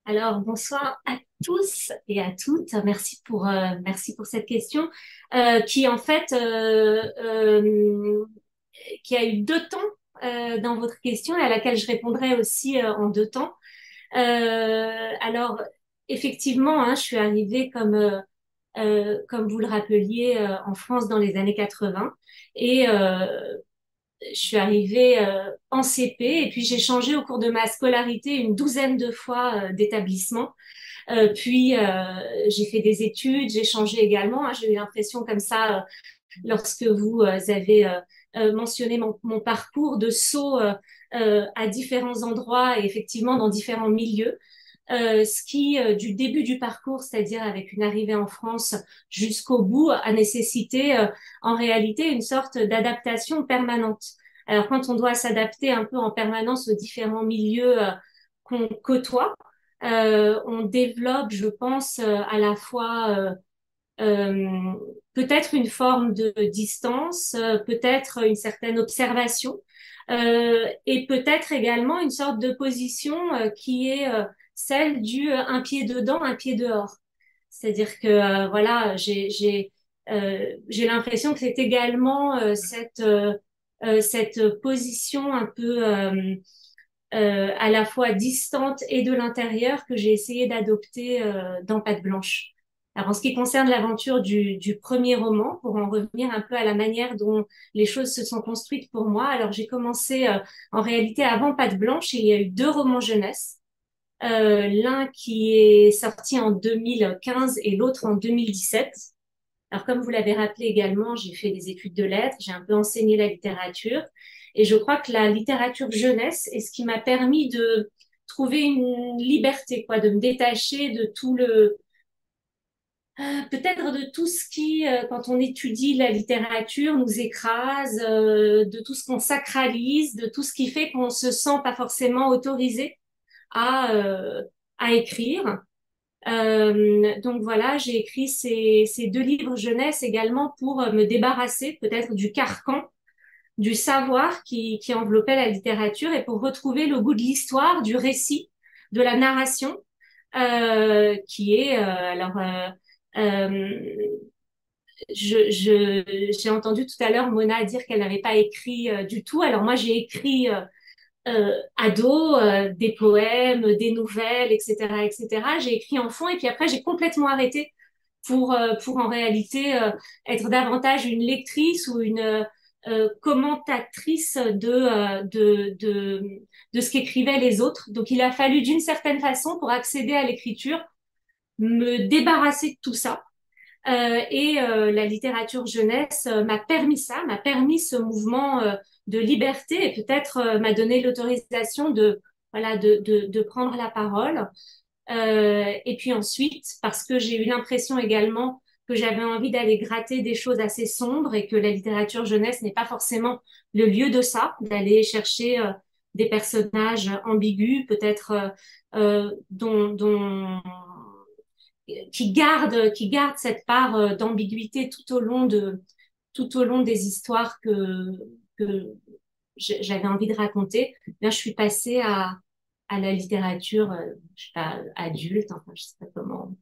Alors, bonsoir à tous et à toutes. Merci pour, euh, merci pour cette question euh, qui, en fait, euh, qui a eu deux temps dans votre question et à laquelle je répondrai aussi en deux temps. alors, effectivement, hein, je suis arrivée comme, comme vous le rappeliez, en France dans les années 80 et je suis arrivée en CP et puis j'ai changé au cours de ma scolarité une douzaine de fois d'établissement. Puis j'ai fait des études, j'ai changé également. Hein. j'ai eu l'impression comme ça lorsque vous avez mentionné mon, mon, parcours de saut à différents endroits et effectivement dans différents milieux. Euh, ce qui, euh, du début du parcours, c'est-à-dire avec une arrivée en France jusqu'au bout, a nécessité euh, en réalité une sorte d'adaptation permanente. Alors quand on doit s'adapter un peu en permanence aux différents milieux qu'on côtoie, on développe, je pense, à la fois peut-être une forme de distance, peut-être une certaine observation, et peut-être également une sorte de position qui est celle du euh, un pied dedans, un pied dehors. C'est-à-dire que euh, voilà, euh, j'ai l'impression que c'est également cette cette position un peu à la fois distante et de l'intérieur que j'ai essayé d'adopter dans Pâte Blanche. Alors en ce qui concerne l'aventure du, du, premier roman, pour en revenir un peu à la manière dont les choses se sont construites pour moi, alors j'ai commencé en réalité avant Pâte Blanche, il y a eu deux romans jeunesse. Euh, l'un qui est sorti en 2015 et l'autre en 2017. Alors, comme vous l'avez rappelé également, j'ai fait des études de lettres, j'ai un peu enseigné la littérature, et je crois que la littérature jeunesse est ce qui m'a permis de trouver une liberté, quoi, de me détacher de tout le, euh, peut-être de tout ce qui, euh, quand on étudie la littérature, nous écrase, de tout ce qu'on sacralise, de tout ce qui fait qu'on se sent pas forcément autorisé à, euh, à écrire. Euh, donc voilà, j'ai écrit ces, ces, deux livres jeunesse également pour euh, me débarrasser peut-être du carcan du savoir qui, qui, enveloppait la littérature et pour retrouver le goût de l'histoire, du récit, de la narration, euh, qui est euh, alors je, j'ai entendu tout à l'heure Mona dire qu'elle n'avait pas écrit du tout. Alors moi j'ai écrit euh, ado, euh, des poèmes, des nouvelles, etc., etc. J'ai écrit enfant et puis après j'ai complètement arrêté pour euh, pour en réalité euh, être davantage une lectrice ou une commentatrice de, de de de ce qu'écrivaient les autres. Donc il a fallu d'une certaine façon pour accéder à l'écriture me débarrasser de tout ça. et la littérature jeunesse m'a permis ça, m'a permis ce mouvement de liberté et peut-être euh, m'a donné l'autorisation de voilà de, de, de, prendre la parole. Euh, et puis ensuite, parce que j'ai eu l'impression également que j'avais envie d'aller gratter des choses assez sombres et que la littérature jeunesse n'est pas forcément le lieu de ça, d'aller chercher euh, des personnages ambigus, peut-être euh, dont, dont qui gardent qui gardent cette part d'ambiguïté tout au long de tout au long des histoires que que j'avais envie de raconter, là, je suis passée à, à la littérature, euh, je sais pas, adulte, enfin, je sais pas comment.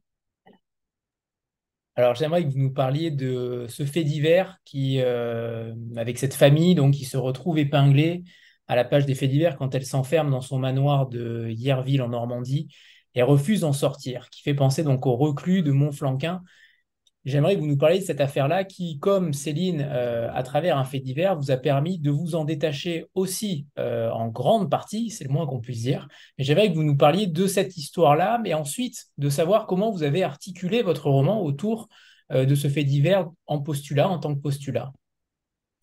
Alors, j'aimerais que vous nous parliez de ce fait divers qui, euh, avec cette famille, donc, qui se retrouve épinglée à la page des faits divers quand elle s'enferme dans son manoir de Yerville en Normandie et refuse d'en sortir, qui fait penser donc au reclus de Montflanquin, J'aimerais que vous nous parliez de cette affaire-là qui, comme Céline, euh, à travers un fait divers, vous a permis de vous en détacher aussi euh, en grande partie, c'est le moins qu'on puisse dire. J'aimerais que vous nous parliez de cette histoire-là, mais ensuite de savoir comment vous avez articulé votre roman autour euh, de ce fait divers en postulat, en tant que postulat.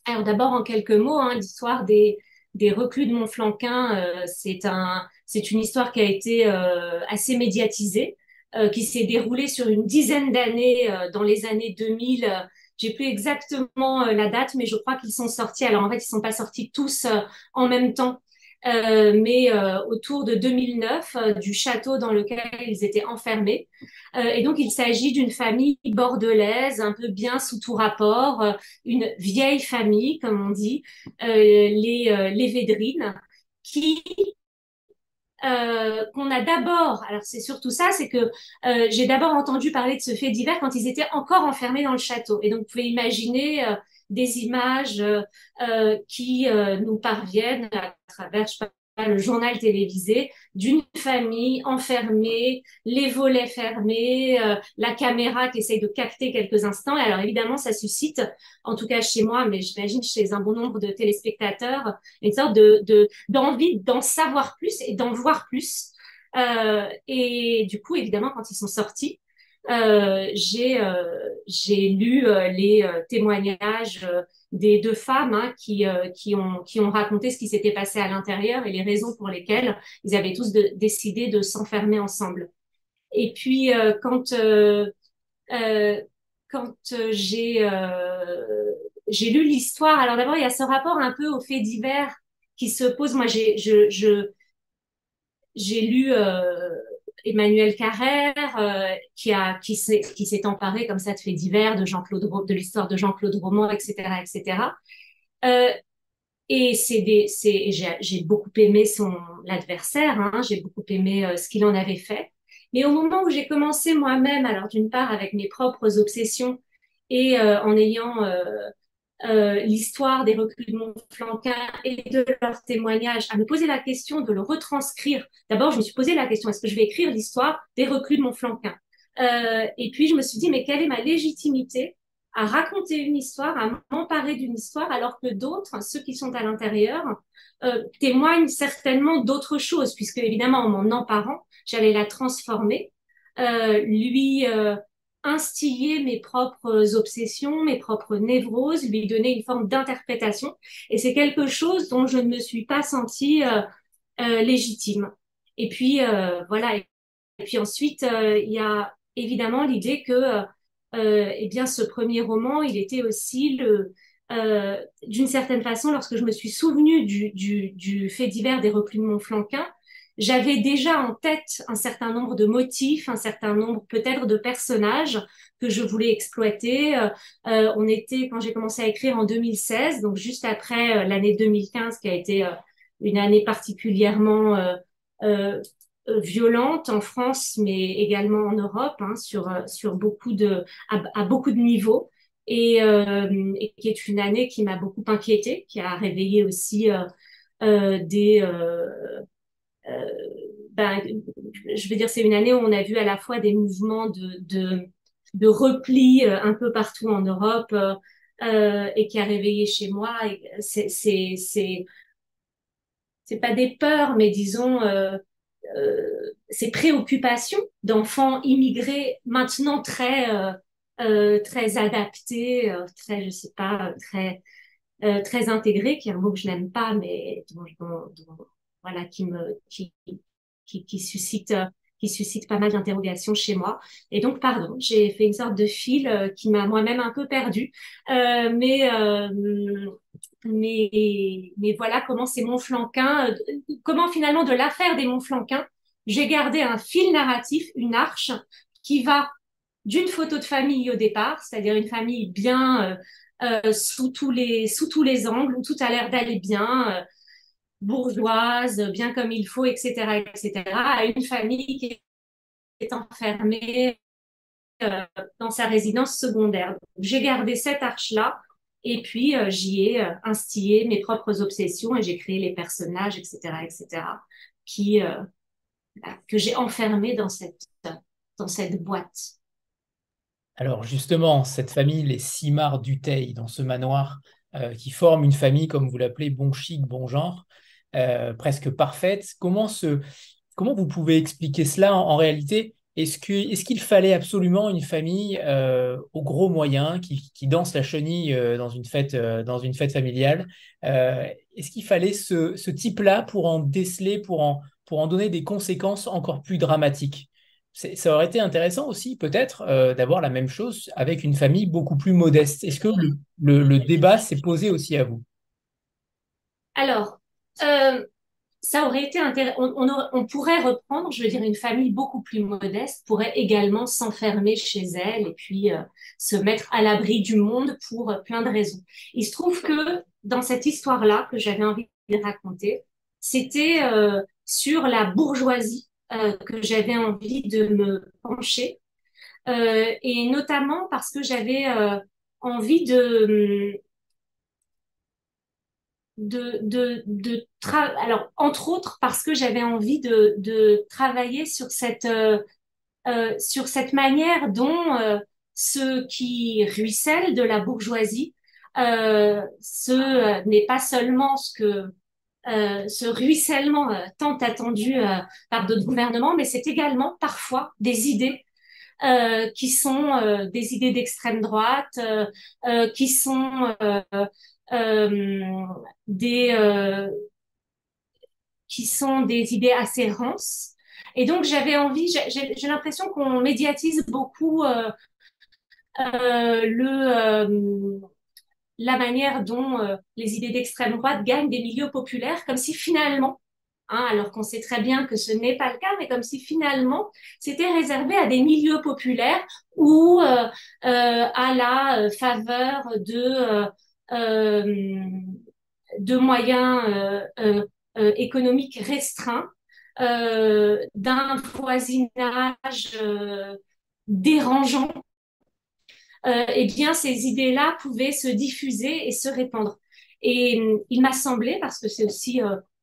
Alors d'abord, en quelques mots, hein, l'histoire des, des reclus de Montflanquin, c'est un, une histoire qui a été assez médiatisée. Euh, qui s'est déroulé sur une dizaine d'années euh, dans les années 2000. Euh, j'ai plus exactement la date, mais je crois qu'ils sont sortis. Alors en fait, ils sont pas sortis tous en même temps. Euh, mais euh, autour de 2009, euh, du château dans lequel ils étaient enfermés. et donc, il s'agit d'une famille bordelaise, un peu bien sous tout rapport, une vieille famille, comme on dit, les, les Védrines, qui euh, qu'on a d'abord, alors c'est surtout ça, c'est que euh, j'ai d'abord entendu parler de ce fait divers quand ils étaient encore enfermés dans le château. Et donc, vous pouvez imaginer euh, des images qui nous parviennent à travers, le journal télévisé d'une famille enfermée, les volets fermés, euh, la caméra qui essaye de capter quelques instants. Alors évidemment, ça suscite, en tout cas chez moi, mais j'imagine chez un bon nombre de téléspectateurs, une sorte de d'envie d'en savoir plus et d'en voir plus. Euh, et du coup, évidemment, quand ils sont sortis, j'ai euh, j'ai lu euh, les euh, témoignages des deux femmes hein, qui qui ont qui ont raconté ce qui s'était passé à l'intérieur et les raisons pour lesquelles ils avaient tous décidé de s'enfermer ensemble. Et puis quand quand j'ai j'ai lu l'histoire, alors d'abord il y a ce rapport un peu aux faits divers qui se pose. Moi j'ai je j'ai lu euh, Emmanuel Carrère, euh, qui a qui s'est qui s'est emparé comme ça de faits divers, de Jean-Claude de l'histoire de Jean-Claude Roman, etc., etc. Euh, et c'est des c'est j'ai beaucoup aimé son l'adversaire, hein, j'ai beaucoup aimé euh, ce qu'il en avait fait. Mais au moment où j'ai commencé moi-même, alors d'une part avec mes propres obsessions et en ayant euh, l'histoire des reculs de Montflanquin et de leurs témoignages, à me poser la question de le retranscrire. D'abord, je me suis posé la question, est-ce que je vais écrire l'histoire des reculs de Montflanquin euh, Et puis, je me suis dit, mais quelle est ma légitimité à raconter une histoire, à m'emparer d'une histoire, alors que d'autres, ceux qui sont à l'intérieur, euh, témoignent certainement d'autres choses, puisque évidemment, en m'en emparant, j'allais la transformer, euh, lui euh, instiller mes propres obsessions, mes propres névroses, lui donner une forme d'interprétation. Et c'est quelque chose dont je ne me suis pas sentie euh, euh, légitime. Et puis euh, voilà. Et puis ensuite, il y a évidemment l'idée que, eh bien, ce premier roman, il était aussi le d'une certaine façon, lorsque je me suis souvenue du, du, du fait divers des replis de Montflanquin, j'avais déjà en tête un certain nombre de motifs, un certain nombre peut-être de personnages que je voulais exploiter. Euh, euh on était, quand j'ai commencé à écrire en 2016, donc juste après euh, l'année 2015 qui a été euh, une année particulièrement violente en France, mais également en Europe, hein, sur sur beaucoup de à, beaucoup de niveaux, et, et, qui est une année qui m'a beaucoup inquiétée, qui a réveillé aussi des euh, ben, je veux dire, c'est une année où on a vu à la fois des mouvements de, repli euh, un peu partout en Europe euh, et qui a réveillé chez moi. C'est, pas des peurs, mais disons, euh, euh, ces préoccupations d'enfants immigrés maintenant très, euh, très adaptés, très, je sais pas, très, très intégrés, qui est un mot que je n'aime pas, mais dont, dont, dont voilà, qui suscite, pas mal d'interrogations chez moi. Et donc, pardon, j'ai fait une sorte de fil euh, qui m'a moi-même un peu perdue. Euh, mais, euh, mais, voilà comment c'est mon flanquin, comment finalement de l'affaire des Montflanquins, j'ai gardé un fil narratif, une arche qui va d'une photo de famille au départ, c'est-à-dire une famille bien euh, sous tous les sous tous les angles où tout a l'air d'aller bien, bourgeoise, bien comme il faut, etc., etc., à une famille qui est enfermée euh, dans sa résidence secondaire. J'ai gardé cette arche-là et puis euh, j'y ai euh, instillé mes propres obsessions et j'ai créé les personnages, etc., etc., qui que j'ai enfermés dans cette dans cette boîte. Alors justement, cette famille, les Simard Dutheil, dans ce manoir, qui forment une famille, comme vous l'appelez, bon chic, bon genre, euh, presque parfaite. Comment, ce, comment vous pouvez expliquer cela en, réalité? Est-ce qu'il est qu'il fallait absolument une famille euh, aux gros moyens qui, qui, danse la chenille euh, dans, une fête, euh, dans une fête familiale? Est-ce qu'il fallait ce, ce type-là pour en déceler, pour en, pour en donner des conséquences encore plus dramatiques? Ça aurait été intéressant aussi, peut-être, d'avoir la même chose avec une famille beaucoup plus modeste. Est-ce que le débat s'est posé aussi à vous? Alors, euh, ça aurait été intéressant. On, pourrait reprendre, je veux dire, une famille beaucoup plus modeste pourrait également s'enfermer chez elle et puis euh, se mettre à l'abri du monde pour euh, plein de raisons. Il se trouve que dans cette histoire-là que j'avais envie de raconter, c'était sur la bourgeoisie que j'avais envie de me pencher et notamment parce que j'avais envie de de, de, de alors entre autres parce que j'avais envie de, de travailler sur cette euh, euh, sur cette manière dont euh, ce qui ruisselle de la bourgeoisie euh, ce n'est pas seulement ce que ce ruissellement tant attendu par d'autres gouvernements, mais c'est également parfois des idées euh, qui sont euh, des idées d'extrême droite, euh, qui sont des qui sont des idées assez rances. Et donc j'avais envie, j'ai l'impression qu'on médiatise beaucoup le la manière dont les idées d'extrême droite gagnent des milieux populaires, comme si finalement Hein, alors qu'on sait très bien que ce n'est pas le cas, mais comme si finalement c'était réservé à des milieux populaires ou euh, euh, à la euh, faveur de de moyens économiques restreints, d'un voisinage dérangeant. eh bien, ces idées-là pouvaient se diffuser et se répandre. Et il m'a semblé, parce que c'est aussi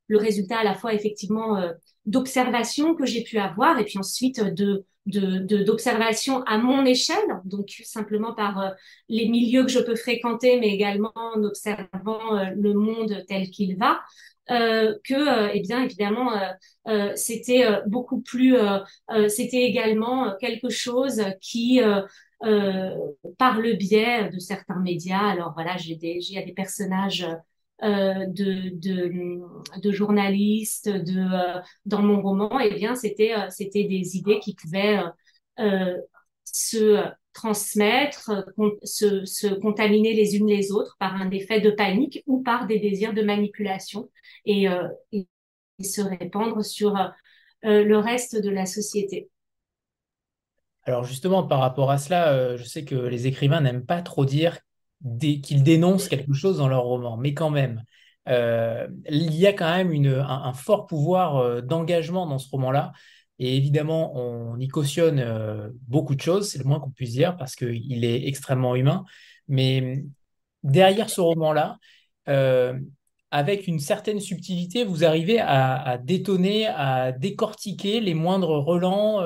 le résultat à la fois effectivement euh, d'observation que j'ai pu avoir et puis ensuite de d'observation de, à mon échelle, donc simplement par euh, les milieux que je peux fréquenter, mais également en observant euh, le monde tel qu'il va, que, eh bien, évidemment, c'était beaucoup plus, c'était également quelque chose qui, par le biais de certains médias, alors voilà, j'ai des, il des personnages euh, de, de, journalistes de, euh, dans mon roman, eh bien, c'était, euh, c'était des idées qui pouvaient se transmettre, se, se, contaminer les unes les autres par un effet de panique ou par des désirs de manipulation et se répandre sur le reste de la société. Alors justement, par rapport à cela, je sais que les écrivains n'aiment pas trop dire qu'ils dénoncent quelque chose dans leur roman, mais quand même, euh, il y a quand même un, fort pouvoir euh, d'engagement dans ce roman-là. Et évidemment, on y cautionne euh, beaucoup de choses, c'est le moins qu'on puisse dire, parce qu'il est extrêmement humain. Mais derrière ce roman-là, avec une certaine subtilité, vous arrivez à, détonner, à décortiquer les moindres relents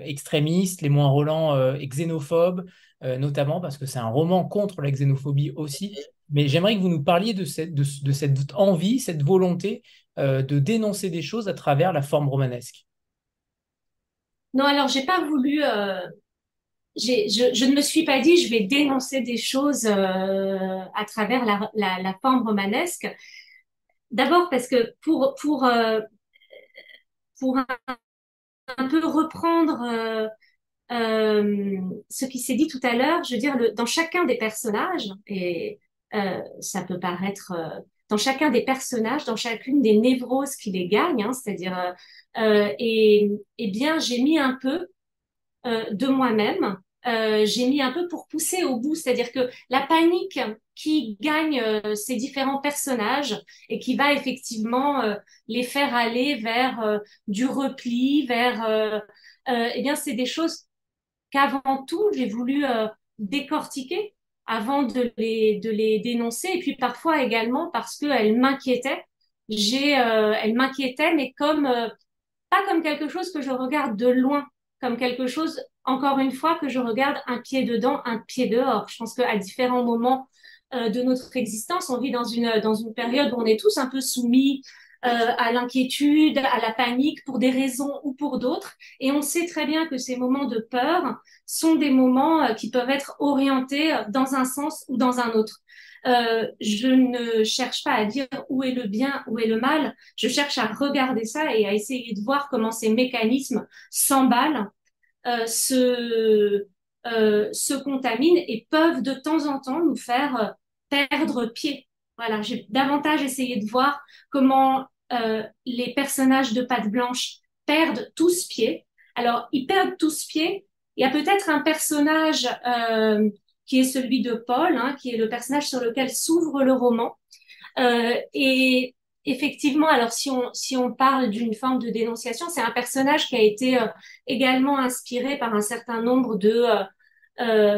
extrémistes, les moindres relents xénophobes, euh, notamment parce que c'est un roman contre la xénophobie aussi. Mais j'aimerais que vous nous parliez de cette, de, cette envie, cette volonté euh, de dénoncer des choses à travers la forme romanesque. Non, alors j'ai pas voulu. Euh, je, ne me suis pas dit je vais dénoncer des choses à travers la, la, forme romanesque. D'abord parce que pour pour pour un, peu reprendre ce qui s'est dit tout à l'heure, je veux dire, le, dans chacun des personnages, et euh, ça peut paraître euh, dans chacun des personnages, dans chacune des névroses qui les gagnent, hein, c'est-à-dire, euh, et, et bien, j'ai mis un peu de moi-même, j'ai mis un peu pour pousser au bout, c'est-à-dire que la panique qui gagne ces différents personnages et qui va effectivement les faire aller vers du repli, vers, eh bien, c'est des choses qu'avant tout, j'ai voulu euh, décortiquer avant de les, dénoncer. Et puis parfois également parce qu'elles m'inquiétaient. Euh, elles m'inquiétaient, mais comme, euh, pas comme quelque chose que je regarde de loin, comme quelque chose, encore une fois, que je regarde un pied dedans, un pied dehors. Je pense qu'à différents moments de notre existence, on vit dans une, dans une période où on est tous un peu soumis euh, à l'inquiétude, à la panique pour des raisons ou pour d'autres. Et on sait très bien que ces moments de peur sont des moments euh, qui peuvent être orientés dans un sens ou dans un autre. Euh, je ne cherche pas à dire où est le bien, où est le mal. Je cherche à regarder ça et à essayer de voir comment ces mécanismes s'emballent, euh, se, euh, se contaminent et peuvent de temps en temps nous faire perdre pied. Voilà, j'ai davantage essayé de voir comment euh, les personnages de patte blanche perdent tous pied. Alors, ils perdent tous pied. Il y a peut-être un personnage euh, qui est celui de Paul, hein, qui est le personnage sur lequel s'ouvre le roman. Euh, et effectivement, alors si on, si on parle d'une forme de dénonciation, c'est un personnage qui a été également inspiré par un certain nombre de...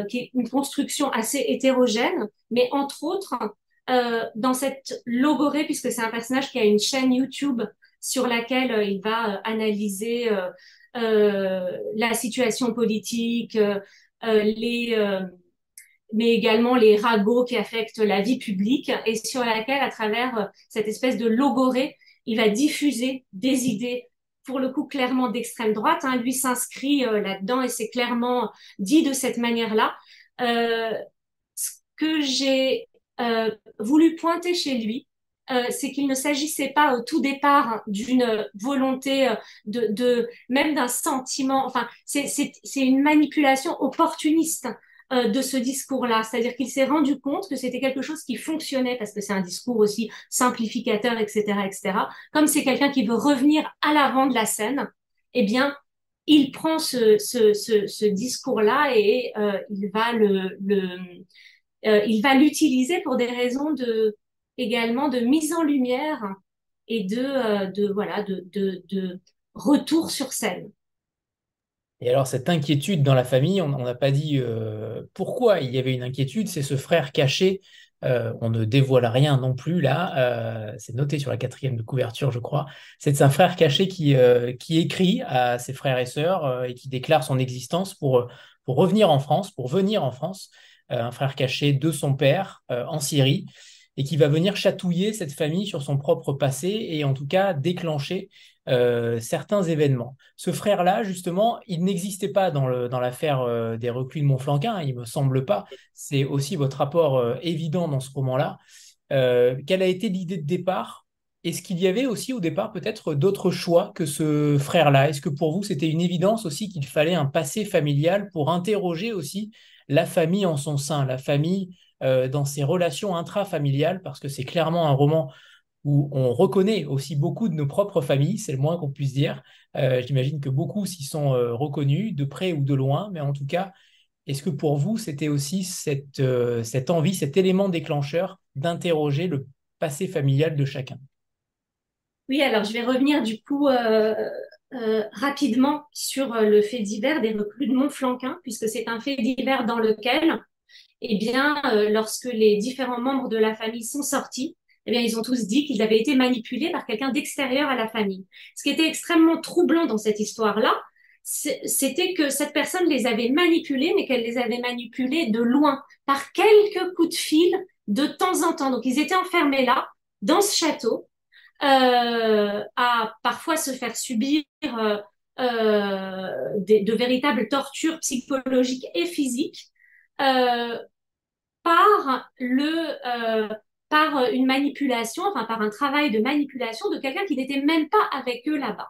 qui est une construction assez hétérogène, mais entre autres dans cette logorée, puisque c'est un personnage qui a une chaîne YouTube sur laquelle il va analyser la situation politique, les mais également les ragots qui affectent la vie publique et sur laquelle, à travers cette espèce de logorée, il va diffuser des idées pour le coup clairement d'extrême droite. Hein. Lui s'inscrit euh, là-dedans et c'est clairement dit de cette manière-là. Euh, ce que j'ai euh, voulu pointer chez lui, euh, c'est qu'il ne s'agissait pas au tout départ d'une volonté euh, de, de même d'un sentiment. Enfin, c'est une manipulation opportuniste euh, de ce discours-là. C'est-à-dire qu'il s'est rendu compte que c'était quelque chose qui fonctionnait parce que c'est un discours aussi simplificateur, etc., etc. Comme c'est quelqu'un qui veut revenir à l'avant de la scène, eh bien, il prend ce, ce, ce, discours-là et euh, il va le, le euh, il va l'utiliser pour des raisons de également de mise en lumière et de, de voilà de, retour sur scène. Et alors, cette inquiétude dans la famille, on n'a pas dit euh, pourquoi il y avait une inquiétude, c'est ce frère caché. Euh, on ne dévoile rien non plus là, euh, c'est noté sur la quatrième de couverture, je crois. C'est un frère caché qui, qui écrit à ses frères et sœurs et qui déclare son existence pour, pour revenir en France, pour venir en France. Un frère caché de son père en Syrie et qui va venir chatouiller cette famille sur son propre passé et en tout cas déclencher euh, certains événements. Ce frère-là, justement, il n'existait pas dans l'affaire euh, des reclus de Montflanquin, il me semble pas. C'est aussi votre rapport euh, évident dans ce roman-là. quelle a été l'idée de départ? Est-ce qu'il y avait aussi au départ peut-être d'autres choix que ce frère-là? Est-ce que pour vous, c'était une évidence aussi qu'il fallait un passé familial pour interroger aussi la famille en son sein, la famille dans ses relations intrafamiliales, parce que c'est clairement un roman où on reconnaît aussi beaucoup de nos propres familles, c'est le moins qu'on puisse dire. Euh, j'imagine que beaucoup s'y sont euh, reconnus, de près ou de loin, mais en tout cas, est-ce que pour vous, c'était aussi euh, cette envie, cet élément déclencheur d'interroger le passé familial de chacun? Oui, alors je vais revenir du coup rapidement sur le fait divers des recrues de Montflanquin, puisque c'est un fait divers dans lequel, eh bien, lorsque les différents membres de la famille sont sortis, eh bien, ils ont tous dit qu'ils avaient été manipulés par quelqu'un d'extérieur à la famille. Ce qui était extrêmement troublant dans cette histoire-là, c'était que cette personne les avait manipulés, mais qu'elle les avait manipulés de loin, par quelques coups de fil de temps en temps. Donc, ils étaient enfermés là, dans ce château, euh, à parfois se faire subir euh, euh de véritables tortures psychologiques et physiques euh, par le euh, par une manipulation, enfin par un travail de manipulation de quelqu'un qui n'était même pas avec eux là-bas.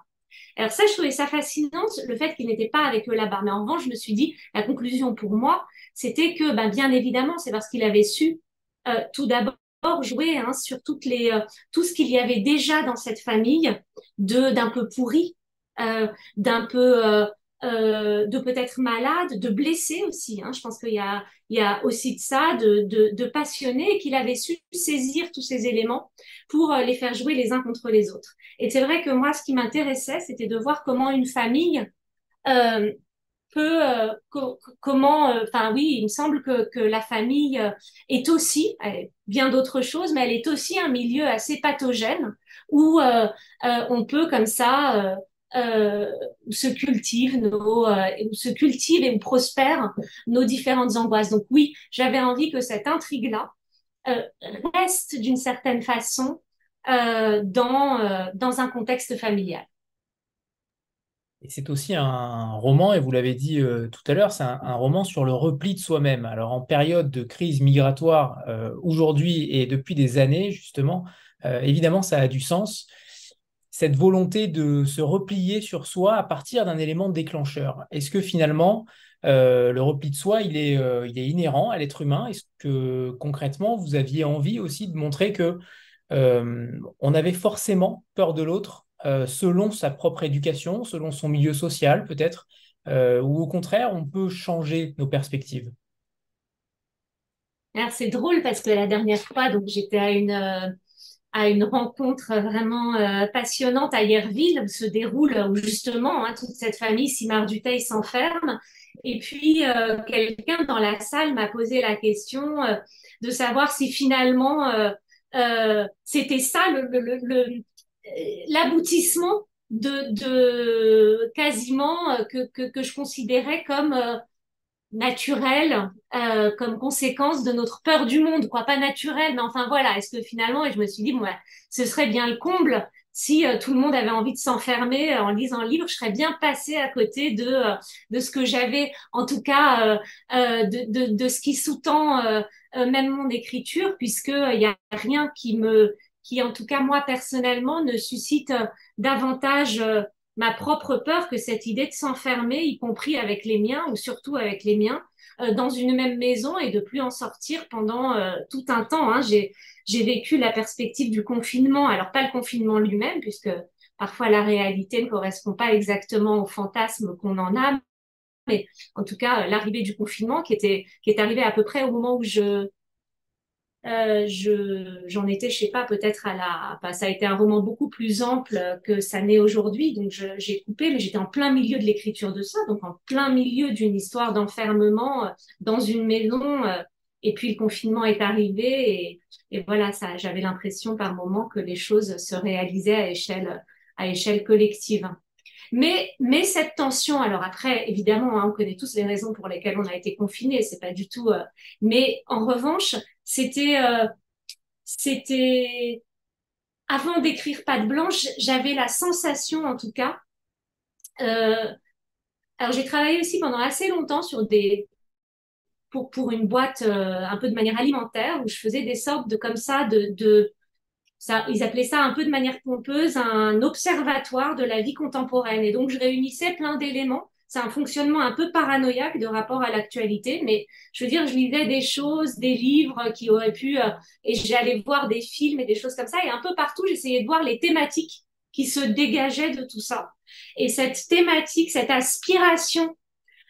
Alors ça, je trouvais ça fascinant, le fait qu'il n'était pas avec eux là-bas. Mais en revanche, je me suis dit, la conclusion pour moi, c'était que, ben, bien évidemment, c'est parce qu'il avait su euh, tout d'abord jouer hein, sur toutes les, euh, tout ce qu'il y avait déjà dans cette famille de d'un peu pourri, euh, d'un peu euh, de peut-être malade, de blessé aussi. Hein. Je pense qu'il y a, il y a aussi de ça, de, de, de passionné, qu'il avait su saisir tous ces éléments pour euh, les faire jouer les uns contre les autres. Et c'est vrai que moi, ce qui m'intéressait, c'était de voir comment une famille euh, euh, comment, enfin oui, il me semble que, la famille est aussi bien d'autres choses, mais elle est aussi un milieu assez pathogène où on peut comme ça euh, se cultivent nos, euh, se cultivent et prospèrent nos différentes angoisses. Donc oui, j'avais envie que cette intrigue-là euh, reste d'une certaine façon euh, dans, euh, dans un contexte familial. C'est aussi un roman, et vous l'avez dit tout à l'heure, c'est un, roman sur le repli de soi-même. Alors en période de crise migratoire, aujourd'hui et depuis des années, justement, évidemment, ça a du sens cette volonté de se replier sur soi à partir d'un élément déclencheur. Est-ce que finalement, euh, le repli de soi, il est, euh, inhérent à l'être humain? Est-ce que concrètement, vous aviez envie aussi de montrer que euh, on avait forcément peur de l'autre selon sa propre éducation, selon son milieu social peut-être, ou au contraire, on peut changer nos perspectives c'est drôle parce que la dernière fois, j'étais à une à une rencontre vraiment euh, passionnante à Yerville où se déroule où justement hein, toute cette famille Simard Duteil s'enferme. Et puis euh, quelqu'un dans la salle m'a posé la question euh, de savoir si finalement c'était ça le, de, de quasiment que, que, que, je considérais comme naturel euh, comme conséquence de notre peur du monde, quoi, pas naturel, mais enfin voilà. Est-ce que finalement, et je me suis dit, moi, ce serait bien le comble si euh, tout le monde avait envie de s'enfermer euh, en lisant un livre, je serais bien passée à côté de euh, de ce que j'avais, en tout cas, de, de, de ce qui sous-tend même mon écriture, puisque il y a rien qui me qui, en tout cas moi personnellement, ne suscite davantage ma propre peur que cette idée de s'enfermer, y compris avec les miens ou surtout avec les miens, euh, dans une même maison et de plus en sortir pendant euh, tout un temps. Hein. J'ai, j'ai vécu la perspective du confinement, alors pas le confinement lui-même, puisque parfois la réalité ne correspond pas exactement au fantasme qu'on en a, mais en tout cas l'arrivée du confinement qui était qui est arrivé à peu près au moment où je euh, je, j'en étais, je sais pas, peut-être à la, enfin, ça a été un roman beaucoup plus ample que ça n'est aujourd'hui, donc j'ai coupé, mais j'étais en plein milieu de l'écriture de ça, donc en plein milieu d'une histoire d'enfermement euh, dans une maison, euh, et puis le confinement est arrivé, et, et voilà, ça, j'avais l'impression par moment que les choses se réalisaient à échelle, à échelle collective. Mais, mais cette tension, alors après, évidemment, hein, on connaît tous les raisons pour lesquelles on a été confiné, c'est pas du tout. Euh, mais en revanche, c'était, euh, c'était avant d'écrire Pâte blanche, j'avais la sensation, en tout cas. Euh, alors j'ai travaillé aussi pendant assez longtemps sur des pour une boîte un peu de manière alimentaire où je faisais des sortes de comme ça de de ça, ils appelaient ça un peu de manière pompeuse un observatoire de la vie contemporaine. Et donc, je réunissais plein d'éléments. C'est un fonctionnement un peu paranoïaque de rapport à l'actualité, mais je veux dire, je lisais des choses, des livres qui auraient pu, euh, et j'allais voir des films et des choses comme ça, et un peu partout, j'essayais de voir les thématiques qui se dégageaient de tout ça. Et cette thématique, cette aspiration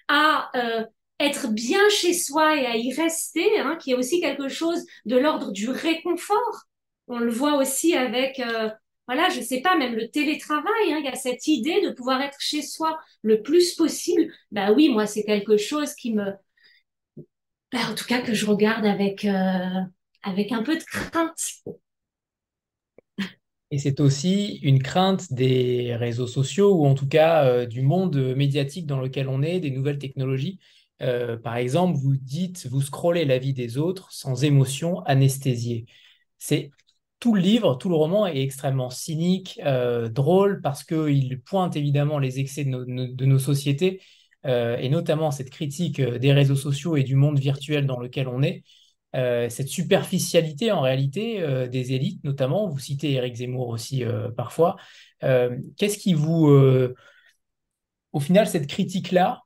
à euh, être bien chez soi et à y rester, hein, qui est aussi quelque chose de l'ordre du réconfort, on le voit aussi avec, euh, voilà, je sais pas, même le télétravail. Hein, il y a cette idée de pouvoir être chez soi le plus possible. Bah oui, moi, c'est quelque chose qui me, bah, en tout cas, que je regarde avec euh, avec un peu de crainte. Et c'est aussi une crainte des réseaux sociaux ou en tout cas euh, du monde médiatique dans lequel on est, des nouvelles technologies. par exemple, vous dites, vous scrollez la vie des autres sans émotion anesthésiée. C'est tout le livre, tout le roman est extrêmement cynique, euh, drôle, parce qu'il pointe évidemment les excès de nos, sociétés, euh, et notamment cette critique euh, des réseaux sociaux et du monde virtuel dans lequel on est, cette superficialité en réalité des élites, notamment, vous citez Eric Zemmour aussi parfois. Qu'est-ce qui vous... au final, cette critique-là,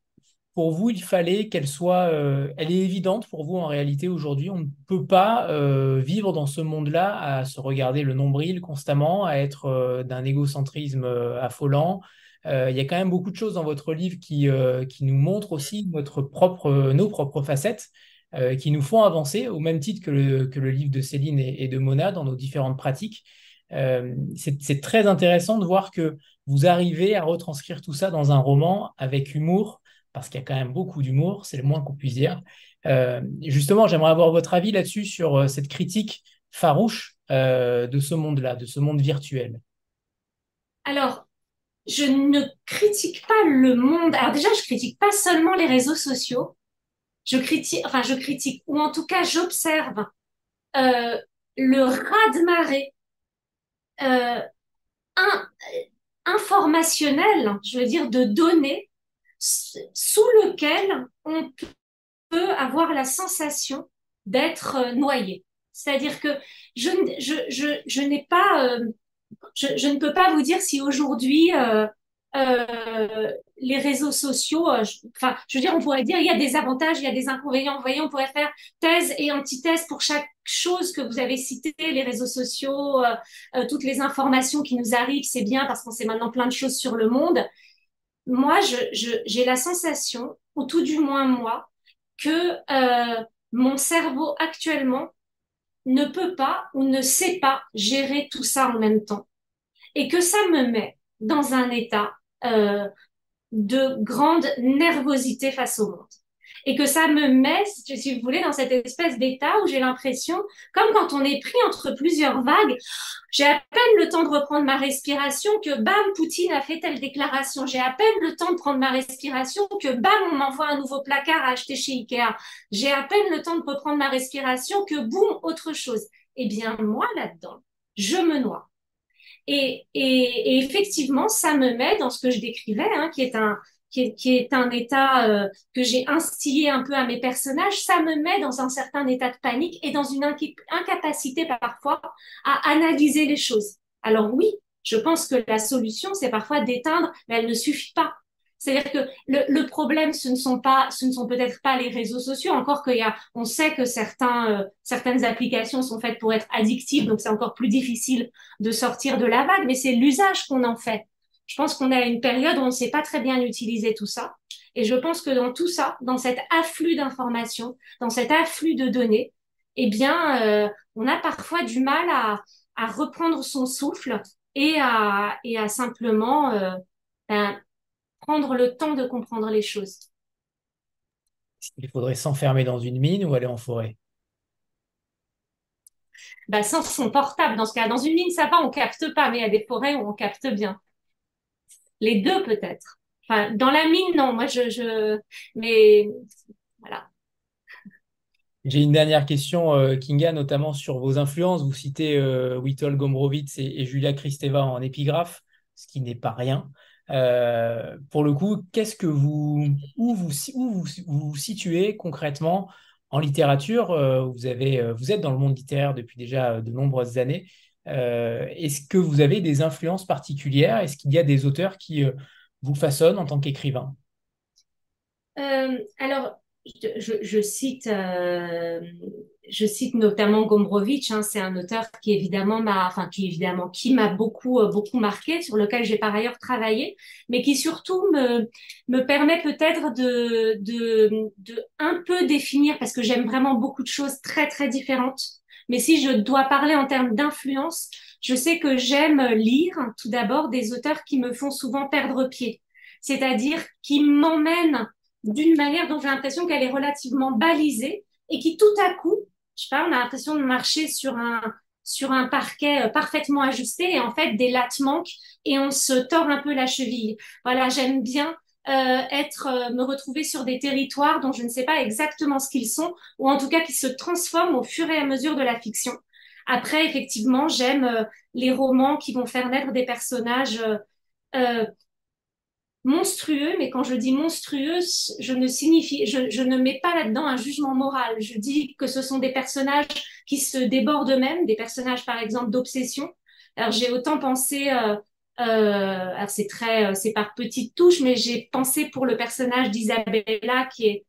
pour vous, il fallait qu'elle soit, euh, elle est évidente pour vous en réalité aujourd'hui. On ne peut pas euh, vivre dans ce monde-là à se regarder le nombril constamment, à être euh, d'un égocentrisme affolant. Il y a quand même beaucoup de choses dans votre livre qui, qui nous montrent aussi notre propre, nos propres facettes, qui nous font avancer au même titre que le, que le livre de Céline et, et de Mona dans nos différentes pratiques. C'est très intéressant de voir que vous arrivez à retranscrire tout ça dans un roman avec humour, parce qu'il y a quand même beaucoup d'humour, c'est le moins qu'on puisse dire. Euh, justement, j'aimerais avoir votre avis là-dessus sur euh, cette critique farouche euh, de ce monde-là, de ce monde virtuel. Alors, je ne critique pas le monde. Alors déjà, je critique pas seulement les réseaux sociaux. Je critique, enfin, je critique, ou en tout cas, j'observe le raz-de-marée informationnel, je veux dire, de données sous lequel on peut avoir la sensation d'être euh, noyé. C'est-à-dire que je, je, je, je n'ai pas, euh, je, ne peux pas vous dire si aujourd'hui euh, les réseaux sociaux, enfin, je veux dire, on pourrait dire il y a des avantages, il y a des inconvénients. Vous voyez, on pourrait faire thèse et antithèse pour chaque chose que vous avez cité, les réseaux sociaux, toutes les informations qui nous arrivent, c'est bien parce qu'on sait maintenant plein de choses sur le monde moi, j'ai la sensation, ou tout du moins moi, que euh, mon cerveau actuellement ne peut pas ou ne sait pas gérer tout ça en même temps. Et que ça me met dans un état euh, de grande nervosité face au monde et que ça me met, si vous voulez, dans cette espèce d'état où j'ai l'impression, comme quand on est pris entre plusieurs vagues, j'ai à peine le temps de reprendre ma respiration que bam, Poutine a fait telle déclaration. J'ai à peine le temps de prendre ma respiration que bam, on m'envoie un nouveau placard à acheter chez Ikea. J'ai à peine le temps de reprendre ma respiration que boum, autre chose. Eh bien, moi, là-dedans, je me noie. Et, et, effectivement, ça me met dans ce que je décrivais, hein, qui est un, qui est, un état euh, que j'ai instillé un peu à mes personnages, ça me met dans un certain état de panique et dans une incapacité parfois à analyser les choses. Alors oui, je pense que la solution, c'est parfois d'éteindre, mais elle ne suffit pas. C'est-à-dire que le, le, problème, ce ne sont pas, ce ne sont peut-être pas les réseaux sociaux. Encore qu'il y a, on sait que certains, euh, certaines applications sont faites pour être addictives, donc c'est encore plus difficile de sortir de la vague. Mais c'est l'usage qu'on en fait. Je pense qu'on est à une période où on ne sait pas très bien utiliser tout ça. Et je pense que dans tout ça, dans cet afflux d'informations, dans cet afflux de données, eh bien, euh, on a parfois du mal à, à, reprendre son souffle et à, et à simplement euh, ben, prendre le temps de comprendre les choses. Il faudrait s'enfermer dans une mine ou aller en forêt? Ben, sans son portable, dans ce cas. Dans une mine, ça va, on capte pas, mais il y a des forêts où on capte bien. Les deux peut-être. Enfin, dans la mine, non. Moi, je, mais voilà. J'ai une dernière question, euh, Kinga, notamment sur vos influences. Vous citez euh, Witold Gombrowicz et, Julia Kristeva en épigraphe, ce qui n'est pas rien. Euh, pour le coup, qu'est-ce que vous où vous où vous, vous, situez concrètement en littérature? Avez vous êtes dans le monde littéraire depuis déjà de nombreuses années. Euh, est-ce que vous avez des influences particulières? Est-ce qu'il y a des auteurs qui euh, vous façonnent en tant qu'écrivain? Euh, Alors, je, cite, je cite notamment Gombrowicz. Hein, c'est un auteur qui évidemment m'a, enfin qui qui beaucoup beaucoup marqué, sur lequel j'ai par ailleurs travaillé, mais qui surtout me me permet peut-être de, de de un peu définir parce que j'aime vraiment beaucoup de choses très très différentes mais si je dois parler en termes d'influence, je sais que j'aime lire tout d'abord des auteurs qui me font souvent perdre pied, c'est-à-dire qui m'emmènent d'une manière dont j'ai l'impression qu'elle est relativement balisée et qui tout à coup, je sais pas, on a l'impression de marcher sur un sur un parquet euh, parfaitement ajusté et en fait des lattes manquent et on se tord un peu la cheville. Voilà, j'aime bien être, euh, me retrouver sur des territoires dont je ne sais pas exactement ce qu'ils sont, ou en tout cas qui se transforment au fur et à mesure de la fiction. Après, effectivement, j'aime euh, les romans qui vont faire naître des personnages monstrueux, mais quand je dis monstrueux, je ne signifie, je, je ne mets pas là-dedans un jugement moral. Je dis que ce sont des personnages qui se débordent eux-mêmes, des personnages par exemple d'obsession. Alors j'ai autant pensé euh, alors c'est très, euh, c'est par petites touches, mais j'ai pensé pour le personnage d'Isabella qui est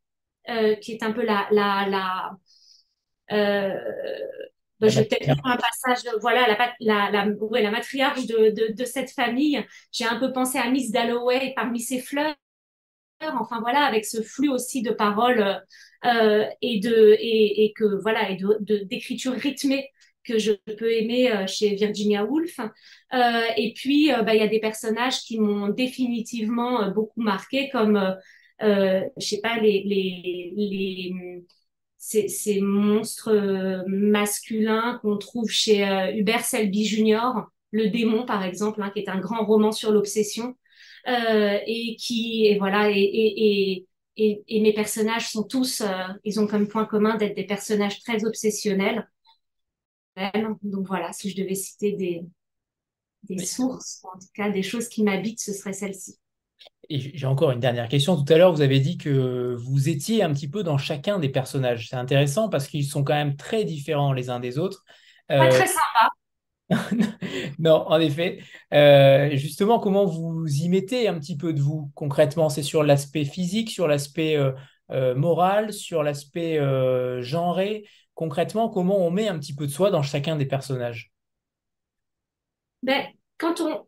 euh, qui est un peu la la la. Euh, bah, je vais peut-être un passage, voilà, la, la, la, ouais, la matriarche de, de, de cette famille. J'ai un peu pensé à Miss Dalloway parmi ses fleurs. Enfin voilà, avec ce flux aussi de paroles euh, et de et, et que voilà et de d'écriture rythmée que je peux aimer euh, chez Virginia Woolf. Euh, et puis, euh, bah, il y a des personnages qui m'ont définitivement beaucoup marqué, comme, je sais pas, les, les, les ces, monstres masculins qu'on trouve chez Hubert Selby Jr., Le démon, par exemple, hein, qui est un grand roman sur l'obsession. et qui, et voilà, et, et, et, et, mes personnages sont tous, ils ont comme point commun d'être des personnages très obsessionnels. Donc voilà, si je devais citer des, des sources, en tout cas des choses qui m'habitent, ce serait celle-ci. Et j'ai encore une dernière question. Tout à l'heure, vous avez dit que vous étiez un petit peu dans chacun des personnages. C'est intéressant parce qu'ils sont quand même très différents les uns des autres. Pas très sympa. non, en effet. Euh, justement, comment vous y mettez un petit peu de vous concrètement? C'est sur l'aspect physique, sur l'aspect euh, euh, moral, sur l'aspect genré? Concrètement, comment on met un petit peu de soi dans chacun des personnages? Ben, quand on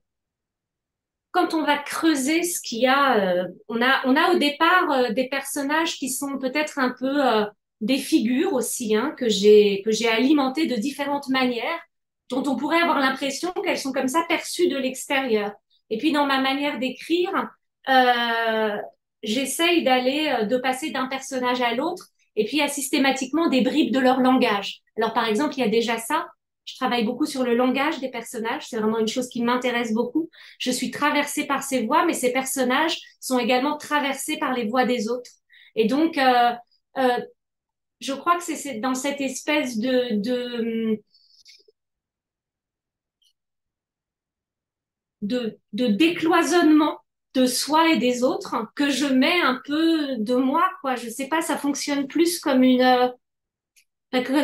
quand on va creuser ce qu'il y a, euh, on a on a au départ euh, des personnages qui sont peut-être un peu euh, des figures aussi hein, que j'ai alimentées de différentes manières, dont on pourrait avoir l'impression qu'elles sont comme ça perçues de l'extérieur. Et puis dans ma manière d'écrire, j'essaye d'aller de passer d'un personnage à l'autre, et puis il y a systématiquement des bribes de leur langage. Alors par exemple, il y a déjà ça. Je travaille beaucoup sur le langage des personnages. C'est vraiment une chose qui m'intéresse beaucoup. Je suis traversée par ces voix, mais ces personnages sont également traversés par les voix des autres. Et donc, euh, euh, je crois que c'est dans cette espèce de, de, de, de décloisonnement de soi et des autres que je mets un peu de moi, quoi. Je sais pas, ça fonctionne plus comme une, euh,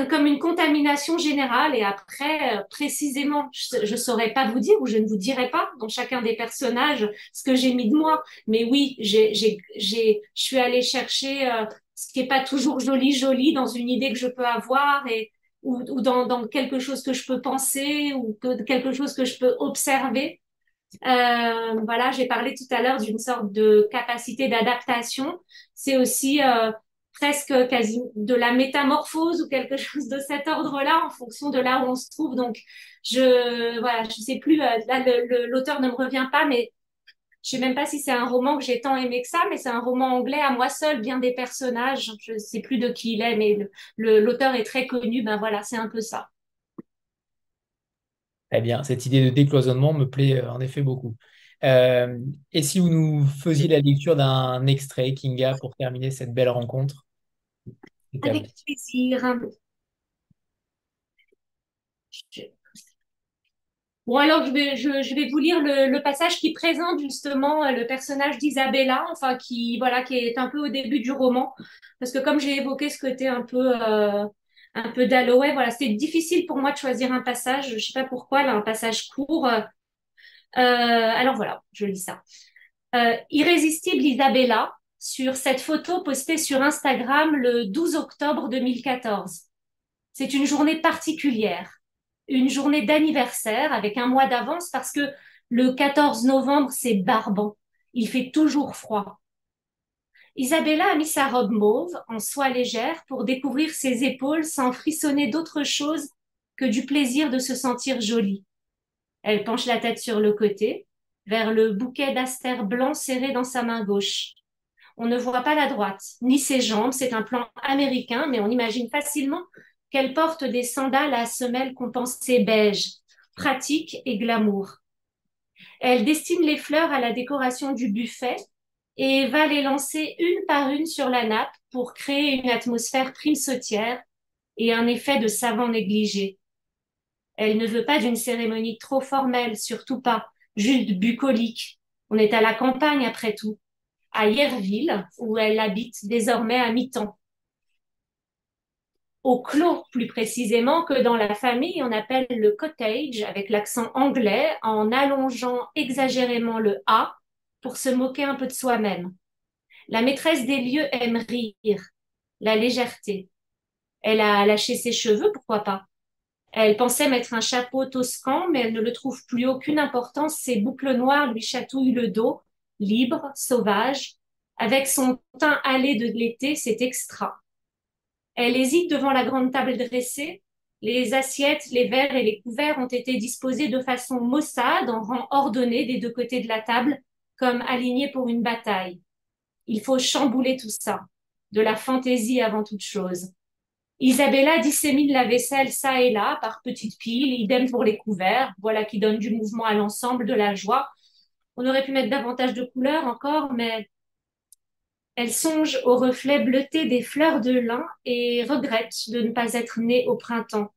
comme une contamination générale et après, euh, précisément, je, je saurais pas vous dire ou je ne vous dirai pas dans chacun des personnages ce que j'ai mis de moi. Mais oui, j'ai, j'ai, j'ai, je suis allée chercher euh, ce qui est pas toujours joli, joli dans une idée que je peux avoir et ou, ou dans, dans quelque chose que je peux penser ou que, quelque chose que je peux observer. Euh, voilà, j'ai parlé tout à l'heure d'une sorte de capacité d'adaptation. C'est aussi euh, presque quasi de la métamorphose ou quelque chose de cet ordre-là en fonction de là où on se trouve. Donc, je voilà, je sais plus. Euh, là, l'auteur ne me revient pas, mais je sais même pas si c'est un roman que j'ai tant aimé que ça, mais c'est un roman anglais à moi seul, bien des personnages. Je sais plus de qui il est, mais l'auteur est très connu. Ben voilà, c'est un peu ça. Eh bien, cette idée de décloisonnement me plaît euh, en effet beaucoup. Euh, et si vous nous faisiez la lecture d'un extrait, Kinga, pour terminer cette belle rencontre? Avec plaisir. Bon, alors je vais, je, vais vous lire le, passage qui présente justement euh, le personnage d'Isabella, enfin qui voilà, qui est un peu au début du roman, parce que comme j'ai évoqué ce côté un peu un peu d'aloe. Voilà, c'est difficile pour moi de choisir un passage. Je sais pas pourquoi, là, un passage court. Euh, alors voilà, je lis ça. Euh, Irrésistible Isabella, sur cette photo postée sur Instagram le 12 octobre 2014. C'est une journée particulière, une journée d'anniversaire avec un mois d'avance parce que le 14 novembre, c'est barbant. Il fait toujours froid. Isabella a mis sa robe mauve en soie légère pour découvrir ses épaules sans frissonner d'autre chose que du plaisir de se sentir jolie. Elle penche la tête sur le côté, vers le bouquet d'asters blancs serré dans sa main gauche. On ne voit pas la droite, ni ses jambes, c'est un plan américain, mais on imagine facilement qu'elle porte des sandales à semelles compensées beige, pratique et glamour. Elle destine les fleurs à la décoration du buffet et va les lancer une par une sur la nappe pour créer une atmosphère prime sautière et un effet de savant négligé. Elle ne veut pas d'une cérémonie trop formelle, surtout pas, juste bucolique. On est à la campagne après tout, à Yerville, où elle habite désormais à mi-temps. Au clos, plus précisément, que dans la famille, on appelle le cottage avec l'accent anglais en allongeant exagérément le A pour se moquer un peu de soi-même. La maîtresse des lieux aime rire, la légèreté. Elle a lâché ses cheveux, pourquoi pas Elle pensait mettre un chapeau toscan, mais elle ne le trouve plus aucune importance. Ses boucles noires lui chatouillent le dos, libre, sauvage. Avec son teint hâlé de l'été, c'est extra. Elle hésite devant la grande table dressée. Les assiettes, les verres et les couverts ont été disposés de façon maussade, en rang ordonné des deux côtés de la table, comme alignés pour une bataille. Il faut chambouler tout ça, de la fantaisie avant toute chose. Isabella dissémine la vaisselle ça et là par petites piles, idem pour les couverts, voilà qui donne du mouvement à l'ensemble, de la joie. On aurait pu mettre davantage de couleurs encore, mais elle songe au reflet bleuté des fleurs de lin et regrette de ne pas être née au printemps.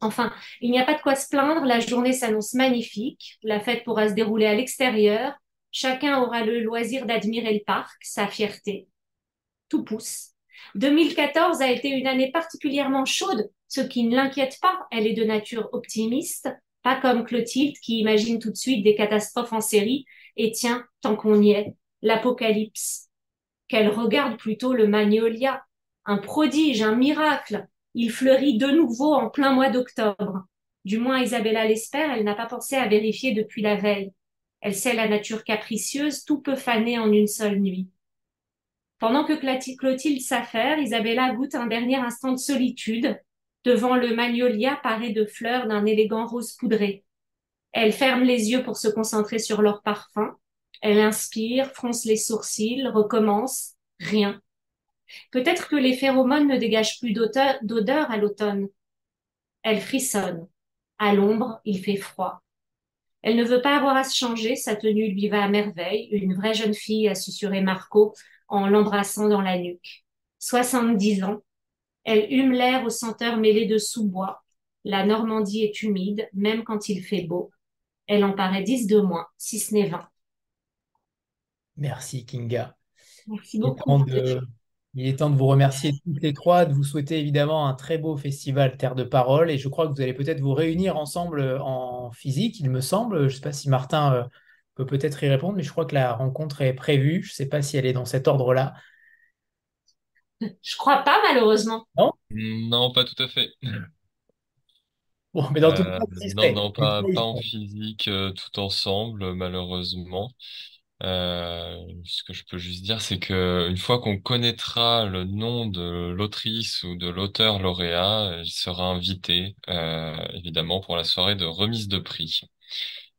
Enfin, il n'y a pas de quoi se plaindre, la journée s'annonce magnifique, la fête pourra se dérouler à l'extérieur, Chacun aura le loisir d'admirer le parc, sa fierté. Tout pousse. 2014 a été une année particulièrement chaude, ce qui ne l'inquiète pas. Elle est de nature optimiste, pas comme Clotilde qui imagine tout de suite des catastrophes en série. Et tiens, tant qu'on y est, l'apocalypse. Qu'elle regarde plutôt le magnolia, un prodige, un miracle. Il fleurit de nouveau en plein mois d'octobre. Du moins Isabella l'espère, elle n'a pas pensé à vérifier depuis la veille. Elle sait la nature capricieuse, tout peut faner en une seule nuit. Pendant que Clotilde s'affaire, Isabella goûte un dernier instant de solitude devant le magnolia paré de fleurs d'un élégant rose poudré. Elle ferme les yeux pour se concentrer sur leur parfum. Elle inspire, fronce les sourcils, recommence. Rien. Peut-être que les phéromones ne dégagent plus d'odeur à l'automne. Elle frissonne. À l'ombre, il fait froid. Elle ne veut pas avoir à se changer, sa tenue lui va à merveille, une vraie jeune fille, a susurré Marco en l'embrassant dans la nuque. Soixante-dix ans. Elle hume l'air aux senteurs mêlées de sous-bois. La Normandie est humide, même quand il fait beau. Elle en paraît dix de moins, si ce n'est vingt. Merci Kinga. Merci beaucoup. Il est temps de vous remercier toutes les trois, de vous souhaiter évidemment un très beau festival Terre de Parole. Et je crois que vous allez peut-être vous réunir ensemble euh, en physique, il me semble. Je ne sais pas si Martin euh, peut peut-être y répondre, mais je crois que la rencontre est prévue. Je ne sais pas si elle est dans cet ordre-là. Je crois pas, malheureusement. Non? Non, pas tout à fait. Bon, mais dans tout Euh, cas, non, non, pas, pas en physique, euh, tout ensemble, malheureusement. Euh, ce que je peux juste dire, c'est que une fois qu'on connaîtra le nom de l'autrice ou de l'auteur lauréat, il sera invité, euh, évidemment, pour la soirée de remise de prix.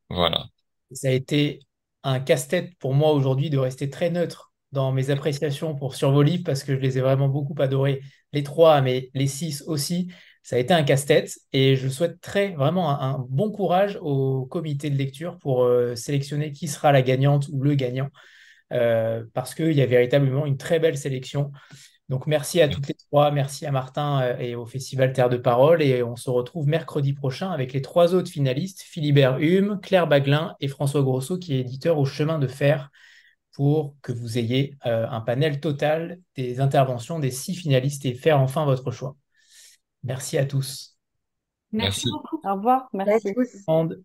Voilà. Ça a été un casse-tête pour moi aujourd'hui de rester très neutre dans mes appréciations pour sur vos livres parce que je les ai vraiment beaucoup adorés, les trois, mais les six aussi. Ça a été un casse-tête et je souhaite très vraiment un, bon courage au comité de lecture pour euh, sélectionner qui sera la gagnante ou le gagnant euh, parce qu'il y a véritablement une très belle sélection. Donc merci à toutes les trois, merci à Martin euh, et au Festival Terre de Parole et on se retrouve mercredi prochain avec les trois autres finalistes, Philibert Hume, Claire Baglin et François Grosso qui est éditeur au Chemin de Fer pour que vous ayez un panel total des interventions des six finalistes et faire enfin votre choix. Merci à tous. Merci, beaucoup. Au revoir. Merci. À tous. Bonne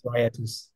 soirée à tous.